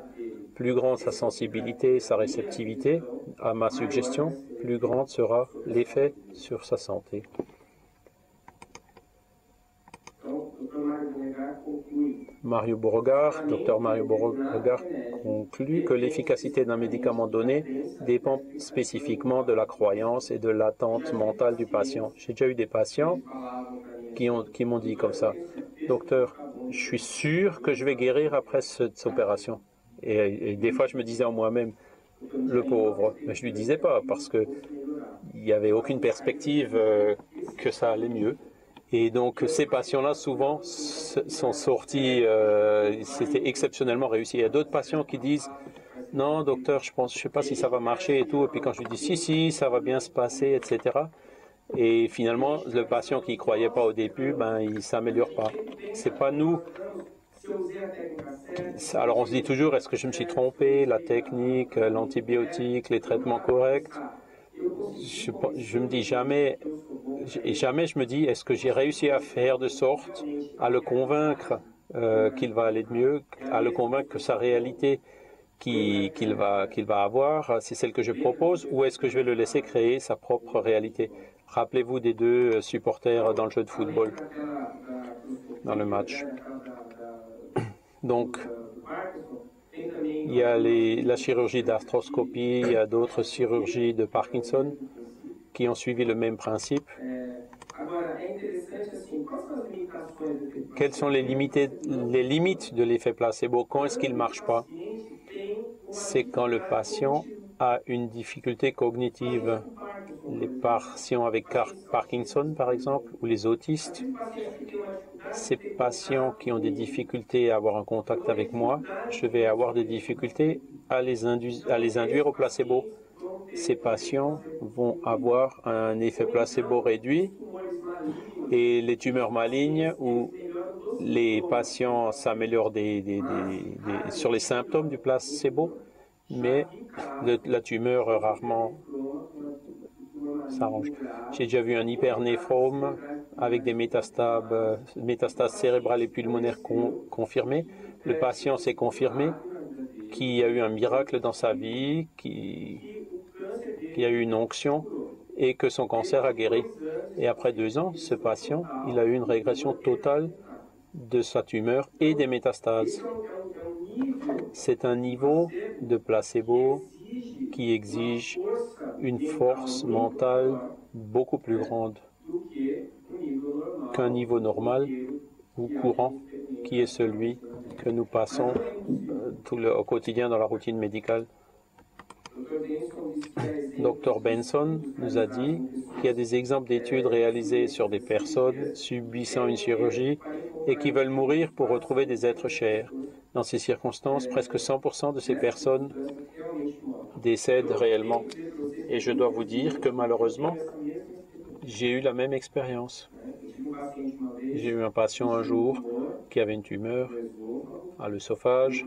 plus grande sa sensibilité et sa réceptivité à ma suggestion, plus grande sera l'effet sur sa santé. Mario Beauregard, docteur Mario Beauregard conclut que l'efficacité d'un médicament donné dépend spécifiquement de la croyance et de l'attente mentale du patient. J'ai déjà eu des patients qui, ont, qui m'ont dit comme ça, docteur, je suis sûr que je vais guérir après cette opération. Et, des fois, je me disais en moi-même, le pauvre. Mais je lui disais pas parce que il n'y avait aucune perspective euh, que ça allait mieux. Et donc ces patients-là, souvent, sont sortis, euh, c'était exceptionnellement réussi. Il y a d'autres patients qui disent, non, docteur, je pense, je sais pas si ça va marcher et tout. Et puis quand je lui dis, si, si, ça va bien se passer, etc. Et finalement, le patient qui ne croyait pas au début, ben, il s'améliore pas. C'est pas nous alors on se dit toujours, est-ce que je me suis trompé, la technique, l'antibiotique, les traitements corrects je, je, me dis jamais, et jamais je me dis, est-ce que j'ai réussi à faire de sorte à le convaincre euh, qu'il va aller de mieux, à le convaincre que sa réalité qu'il va, va avoir, c'est celle que je propose, ou est-ce que je vais le laisser créer sa propre réalité? Rappelez-vous des deux supporters dans le jeu de football, dans le match. Donc, il y a la chirurgie d'arthroscopie, il y a d'autres chirurgies de Parkinson qui ont suivi le même principe. Quelles sont les, limites de l'effet placebo? Quand est-ce qu'il ne marche pas? C'est quand le patient a une difficulté cognitive. Les patients avec Parkinson, par exemple, ou les autistes, ces patients qui ont des difficultés à avoir un contact avec moi, je vais avoir des difficultés à les induire au placebo. Ces patients vont avoir un effet placebo réduit et les tumeurs malignes ou les patients s'améliorent sur les symptômes du placebo, mais la tumeur rarement s'arrange. J'ai déjà vu un hypernéphrome avec des métastases, cérébrales et pulmonaires confirmées. Le patient s'est confirmé qu'il y a eu un miracle dans sa vie, qu'il y a eu une onction et que son cancer a guéri. Et après deux ans, ce patient, il a eu une régression totale de sa tumeur et des métastases. C'est un niveau de placebo qui exige une force mentale beaucoup plus grande qu'un niveau normal ou courant qui est celui que nous passons euh, au quotidien dans la routine médicale. Dr Benson nous a dit qu'il y a des exemples d'études réalisées sur des personnes subissant une chirurgie et qui veulent mourir pour retrouver des êtres chers. Dans ces circonstances, presque 100% de ces personnes décèdent réellement. Et je dois vous dire que malheureusement, j'ai eu la même expérience. J'ai eu un patient un jour qui avait une tumeur à l'œsophage.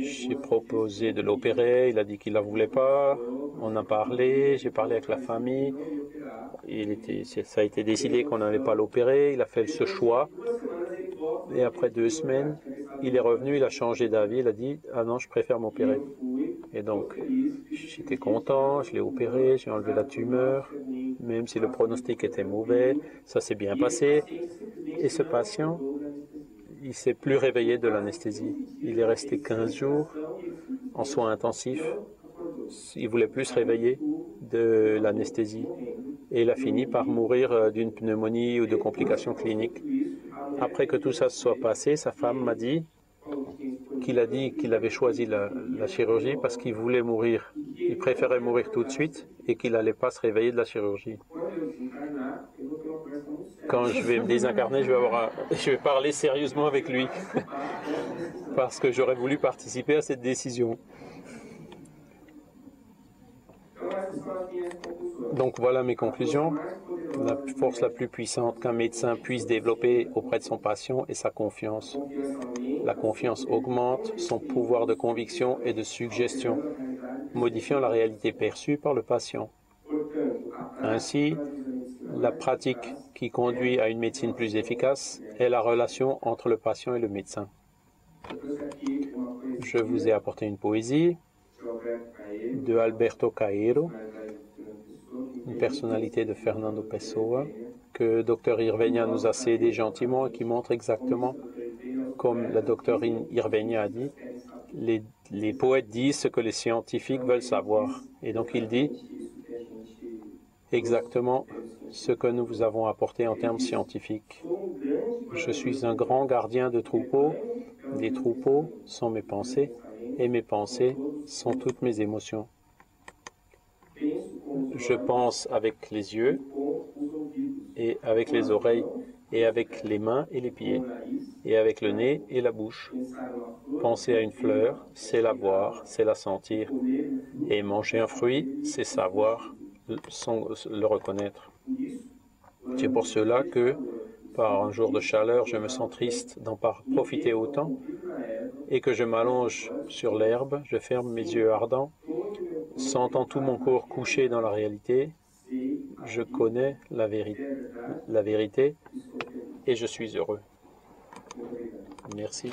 J'ai proposé de l'opérer, il a dit qu'il ne la voulait pas. On a parlé, j'ai parlé avec la famille. Ça a été décidé qu'on n'allait pas l'opérer. Il a fait ce choix. Et après deux semaines, il est revenu, il a changé d'avis. Il a dit Ah non, je préfère m'opérer. Et donc, j'étais content, je l'ai opéré, j'ai enlevé la tumeur, même si le pronostic était mauvais, ça s'est bien passé. Et ce patient, il s'est plus réveillé de l'anesthésie. Il est resté 15 jours en soins intensifs. Il voulait plus se réveiller de l'anesthésie. Et il a fini par mourir euh, d'une pneumonie ou de complications cliniques. Après que tout ça se soit passé, sa femme m'a dit, qu'il a dit qu'il avait choisi la, chirurgie parce qu'il voulait mourir. Il préférait mourir tout de suite et qu'il n'allait pas se réveiller de la chirurgie. Quand je vais me désincarner, je vais, avoir je vais parler sérieusement avec lui parce que j'aurais voulu participer à cette décision. Donc voilà mes conclusions. La force la plus puissante qu'un médecin puisse développer auprès de son patient est sa confiance. La confiance augmente son pouvoir de conviction et de suggestion, modifiant la réalité perçue par le patient. Ainsi, la pratique qui conduit à une médecine plus efficace est la relation entre le patient et le médecin. Je vous ai apporté une poésie de Alberto Cairo une personnalité de Fernando Pessoa que Dr Irvenia nous a cédé gentiment et qui montre exactement, comme la doctorine Irvenia a dit, les, les poètes disent ce que les scientifiques veulent savoir. Et donc il dit exactement ce que nous vous avons apporté en termes scientifiques. Je suis un grand gardien de troupeaux. Les troupeaux sont mes pensées et mes pensées sont toutes mes émotions. Je pense avec les yeux et avec les oreilles et avec les mains et les pieds et avec le nez et la bouche. Penser à une fleur, c'est la voir, c'est la sentir. Et manger un fruit, c'est savoir le reconnaître. C'est pour cela que, par un jour de chaleur, je me sens triste d'en profiter autant et que je m'allonge sur l'herbe, je ferme mes yeux ardents sentant tout mon corps couché dans la réalité, je connais la, la vérité et je suis heureux. Merci.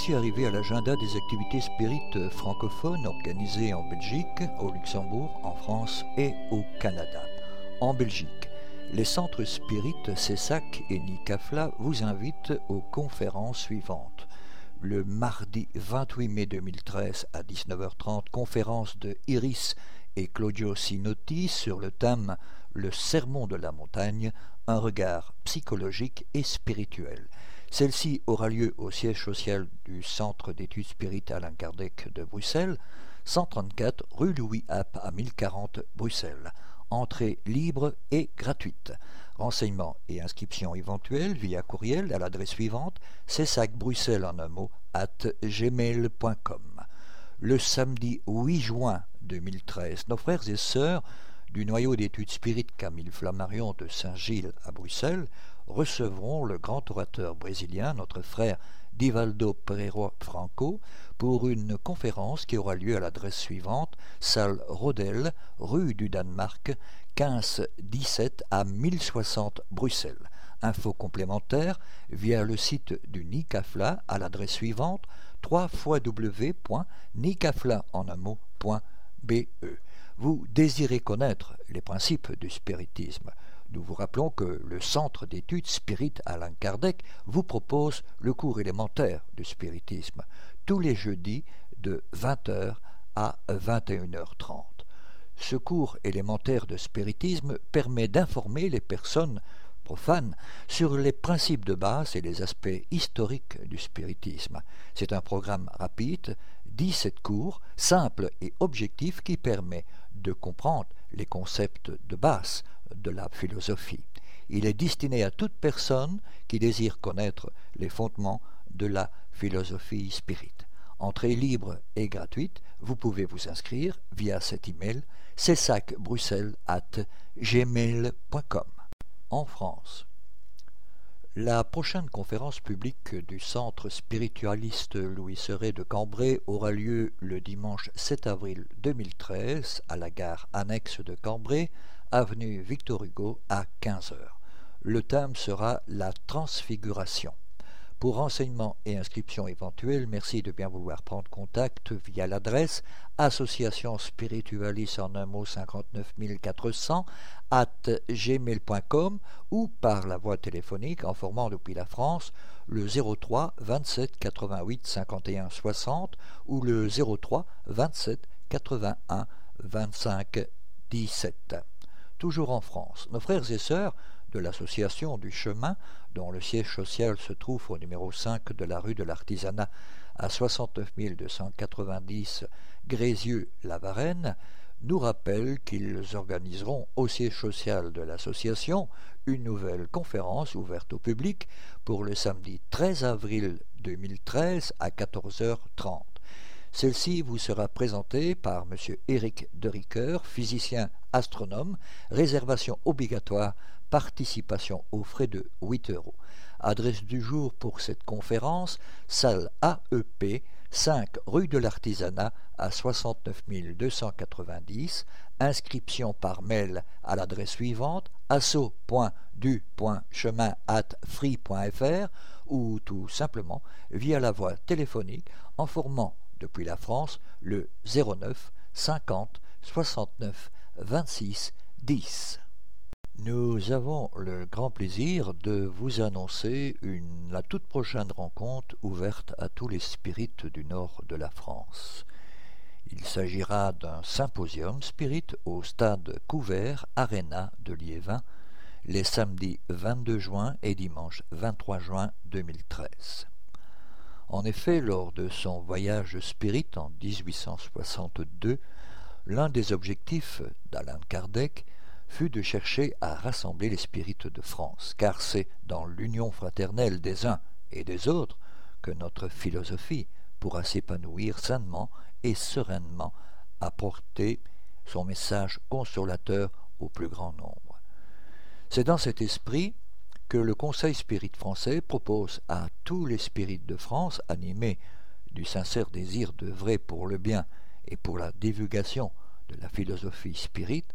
Voici arrivé à l'agenda des activités spirites francophones organisées en Belgique, au Luxembourg, en France et au Canada. En Belgique, les centres spirites CESAC et NICAFLA vous invitent aux conférences suivantes. le mardi 28 mai 2013 à 19h30, conférence de Iris et Claudio Sinotti sur le thème Le sermon de la montagne, un regard psychologique et spirituel. Celle-ci aura lieu au siège social du Centre d'études spirites Alain Kardec de Bruxelles, 134 rue Louis App à 1040 Bruxelles. Entrée libre et gratuite. Renseignements et inscriptions éventuelles via courriel à l'adresse suivante Bruxelles en un mot at gmail.com. Le samedi 8 juin 2013, nos frères et sœurs du noyau d'études spirites Camille Flammarion de Saint-Gilles à Bruxelles recevront le grand orateur brésilien, notre frère Divaldo Pereira Franco, pour une conférence qui aura lieu à l'adresse suivante, salle Rodel, rue du Danemark, 15-17 à 1060 Bruxelles. Infos complémentaires via le site du NICAFLA à l'adresse suivante www.nicafla en un mot.be. Vous désirez connaître les principes du spiritisme. Nous vous rappelons que le Centre d'études Spirit Alain Kardec vous propose le cours élémentaire du spiritisme tous les jeudis de 20h à 21h30. Ce cours élémentaire de spiritisme permet d'informer les personnes profanes sur les principes de base et les aspects historiques du spiritisme. C'est un programme rapide, 17 cours, simple et objectif qui permet de comprendre les concepts de base de la philosophie. Il est destiné à toute personne qui désire connaître les fondements de la philosophie spirit. Entrée libre et gratuite, vous pouvez vous inscrire via cet email gmail.com En France, la prochaine conférence publique du Centre spiritualiste Louis Serret de Cambrai aura lieu le dimanche 7 avril 2013 à la gare annexe de Cambrai, avenue Victor Hugo à 15h. Le thème sera la transfiguration. Pour renseignements et inscriptions éventuelles, merci de bien vouloir prendre contact via l'adresse association spiritualis en un mot 59400 at gmail.com ou par la voie téléphonique en formant depuis la France le 03 27 88 51 60 ou le 03 27 81 25 17. Toujours en France, nos frères et sœurs de l'association du chemin, dont le siège social se trouve au numéro 5 de la rue de l'Artisanat à 69 290 Grézieux-la-Varenne, nous rappellent qu'ils organiseront au siège social de l'association une nouvelle conférence ouverte au public pour le samedi 13 avril 2013 à 14h30. Celle-ci vous sera présentée par M. Éric Dericker, physicien astronome, réservation obligatoire participation aux frais de 8 euros. Adresse du jour pour cette conférence, salle AEP, 5 rue de l'Artisanat à 69 290. Inscription par mail à l'adresse suivante asso.du.chemin free.fr ou tout simplement via la voie téléphonique en formant depuis la France le 09 50 69 26 10. Nous avons le grand plaisir de vous annoncer une, la toute prochaine rencontre ouverte à tous les spirites du nord de la France. Il s'agira d'un symposium spirit au stade couvert Arena de Liévin les samedis 22 juin et dimanche 23 juin 2013. En effet, lors de son voyage spirit en 1862, l'un des objectifs d'Alain Kardec fut de chercher à rassembler les spirites de France, car c'est dans l'union fraternelle des uns et des autres que notre philosophie pourra s'épanouir sainement et sereinement, apporter son message consolateur au plus grand nombre. C'est dans cet esprit que le Conseil spirit français propose à tous les spirites de France, animés du sincère désir d'œuvrer pour le bien et pour la divulgation de la philosophie spirite,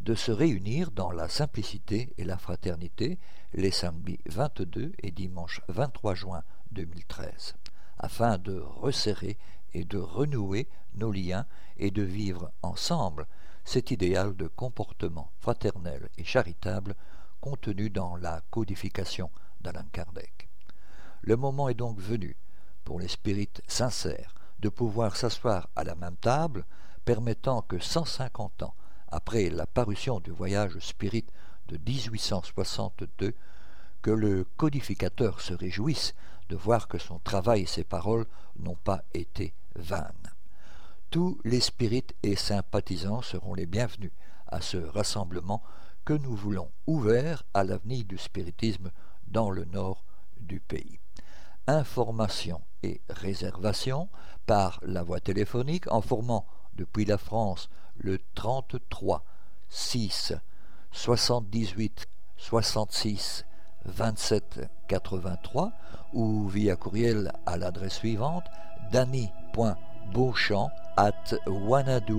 de se réunir dans la simplicité et la fraternité les samedis 22 et dimanche 23 juin 2013, afin de resserrer et de renouer nos liens et de vivre ensemble cet idéal de comportement fraternel et charitable contenu dans la codification d'Alain Kardec. Le moment est donc venu pour les spirites sincères de pouvoir s'asseoir à la même table, permettant que 150 ans après la parution du voyage spirit de 1862, que le codificateur se réjouisse de voir que son travail et ses paroles n'ont pas été vaines. Tous les spirites et sympathisants seront les bienvenus à ce rassemblement que nous voulons ouvert à l'avenir du spiritisme dans le nord du pays. Informations et réservations par la voie téléphonique en formant depuis la France le 33 6 78 66 27 83 ou via courriel à l'adresse suivante danny.beauchamp at wanadoo.fr.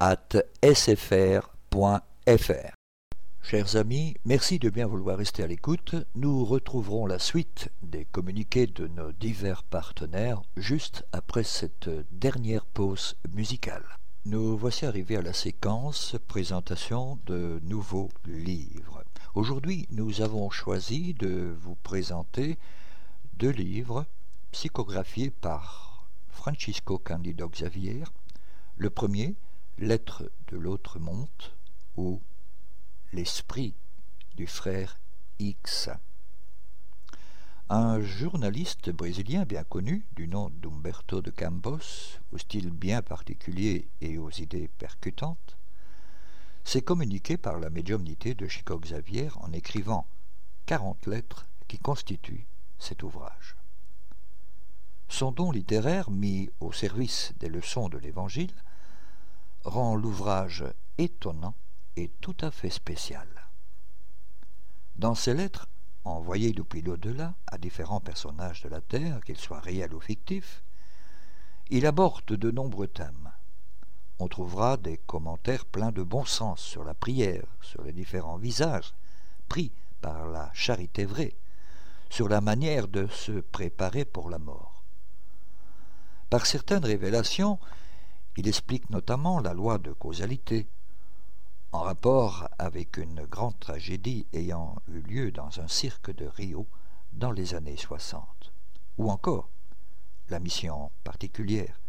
sfr.fr. Chers amis, merci de bien vouloir rester à l'écoute. Nous retrouverons la suite des communiqués de nos divers partenaires juste après cette dernière pause musicale. Nous voici arrivés à la séquence présentation de nouveaux livres. Aujourd'hui, nous avons choisi de vous présenter deux livres psychographiés par Francisco Candido Xavier. Le premier, Lettre de l'autre monde ou L'esprit du frère X. Un journaliste brésilien bien connu, du nom d'Umberto de Campos, au style bien particulier et aux idées percutantes, s'est communiqué par la médiumnité de Chico Xavier en écrivant quarante lettres qui constituent cet ouvrage. Son don littéraire, mis au service des leçons de l'Évangile, rend l'ouvrage étonnant et tout à fait spécial. Dans ses lettres, envoyées depuis l'au-delà à différents personnages de la Terre, qu'ils soient réels ou fictifs, il aborde de nombreux thèmes. On trouvera des commentaires pleins de bon sens sur la prière, sur les différents visages pris par la charité vraie, sur la manière de se préparer pour la mort. Par certaines révélations, il explique notamment la loi de causalité, en rapport avec une grande tragédie ayant eu lieu dans un cirque de Rio dans les années 60, ou encore la mission particulière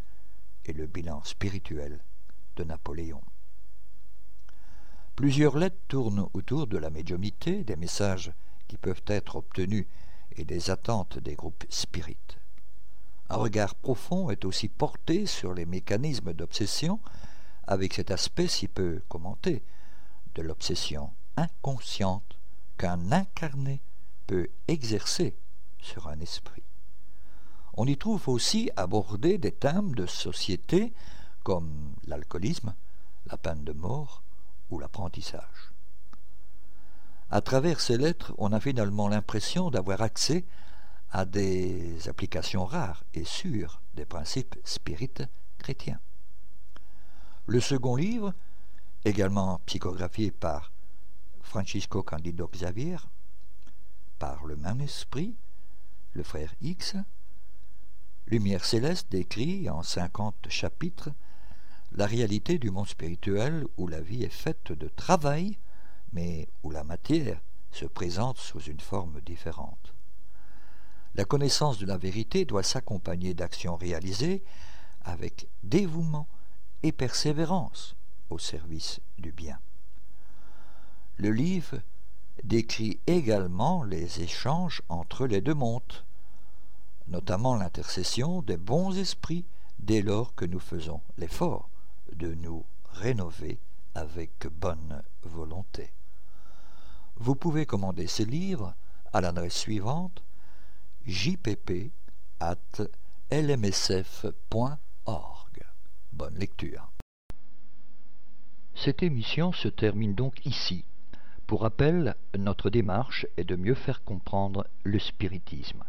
et le bilan spirituel de Napoléon. Plusieurs lettres tournent autour de la médiumnité, des messages qui peuvent être obtenus et des attentes des groupes spirites. Un regard profond est aussi porté sur les mécanismes d'obsession, avec cet aspect si peu commenté de l'obsession inconsciente qu'un incarné peut exercer sur un esprit. On y trouve aussi abordé des thèmes de société comme l'alcoolisme, la peine de mort ou l'apprentissage. À travers ces lettres, on a finalement l'impression d'avoir accès à des applications rares et sûres des principes spirites chrétiens. Le second livre, également psychographié par Francisco Candido Xavier, par le même esprit, le frère X, Lumière céleste décrit en cinquante chapitres la réalité du monde spirituel où la vie est faite de travail, mais où la matière se présente sous une forme différente. La connaissance de la vérité doit s'accompagner d'actions réalisées avec dévouement et persévérance au service du bien. Le livre décrit également les échanges entre les deux mondes, notamment l'intercession des bons esprits dès lors que nous faisons l'effort de nous rénover avec bonne volonté. Vous pouvez commander ces livres à l'adresse suivante jpp at lmsf.org. Bonne lecture. Cette émission se termine donc ici. Pour rappel, notre démarche est de mieux faire comprendre le spiritisme.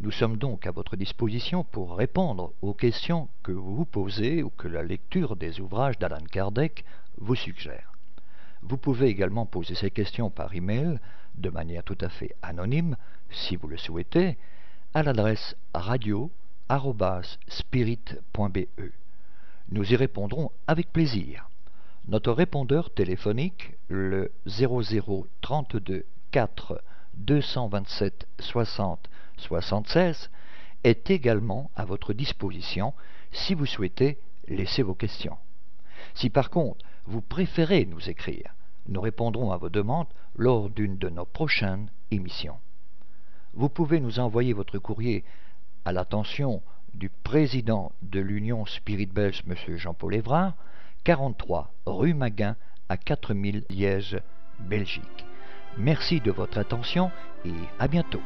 Nous sommes donc à votre disposition pour répondre aux questions que vous vous posez ou que la lecture des ouvrages d'Alan Kardec vous suggère. Vous pouvez également poser ces questions par email de manière tout à fait anonyme, si vous le souhaitez, à l'adresse radio-spirit.be. Nous y répondrons avec plaisir. Notre répondeur téléphonique, le 0032 4 227 60 76, est également à votre disposition si vous souhaitez laisser vos questions. Si par contre vous préférez nous écrire, nous répondrons à vos demandes lors d'une de nos prochaines émissions. Vous pouvez nous envoyer votre courrier à l'attention du président de l'Union Spirit Belge, M. Jean-Paul Évrard, 43 rue Maguin à 4000 Liège, Belgique. Merci de votre attention et à bientôt.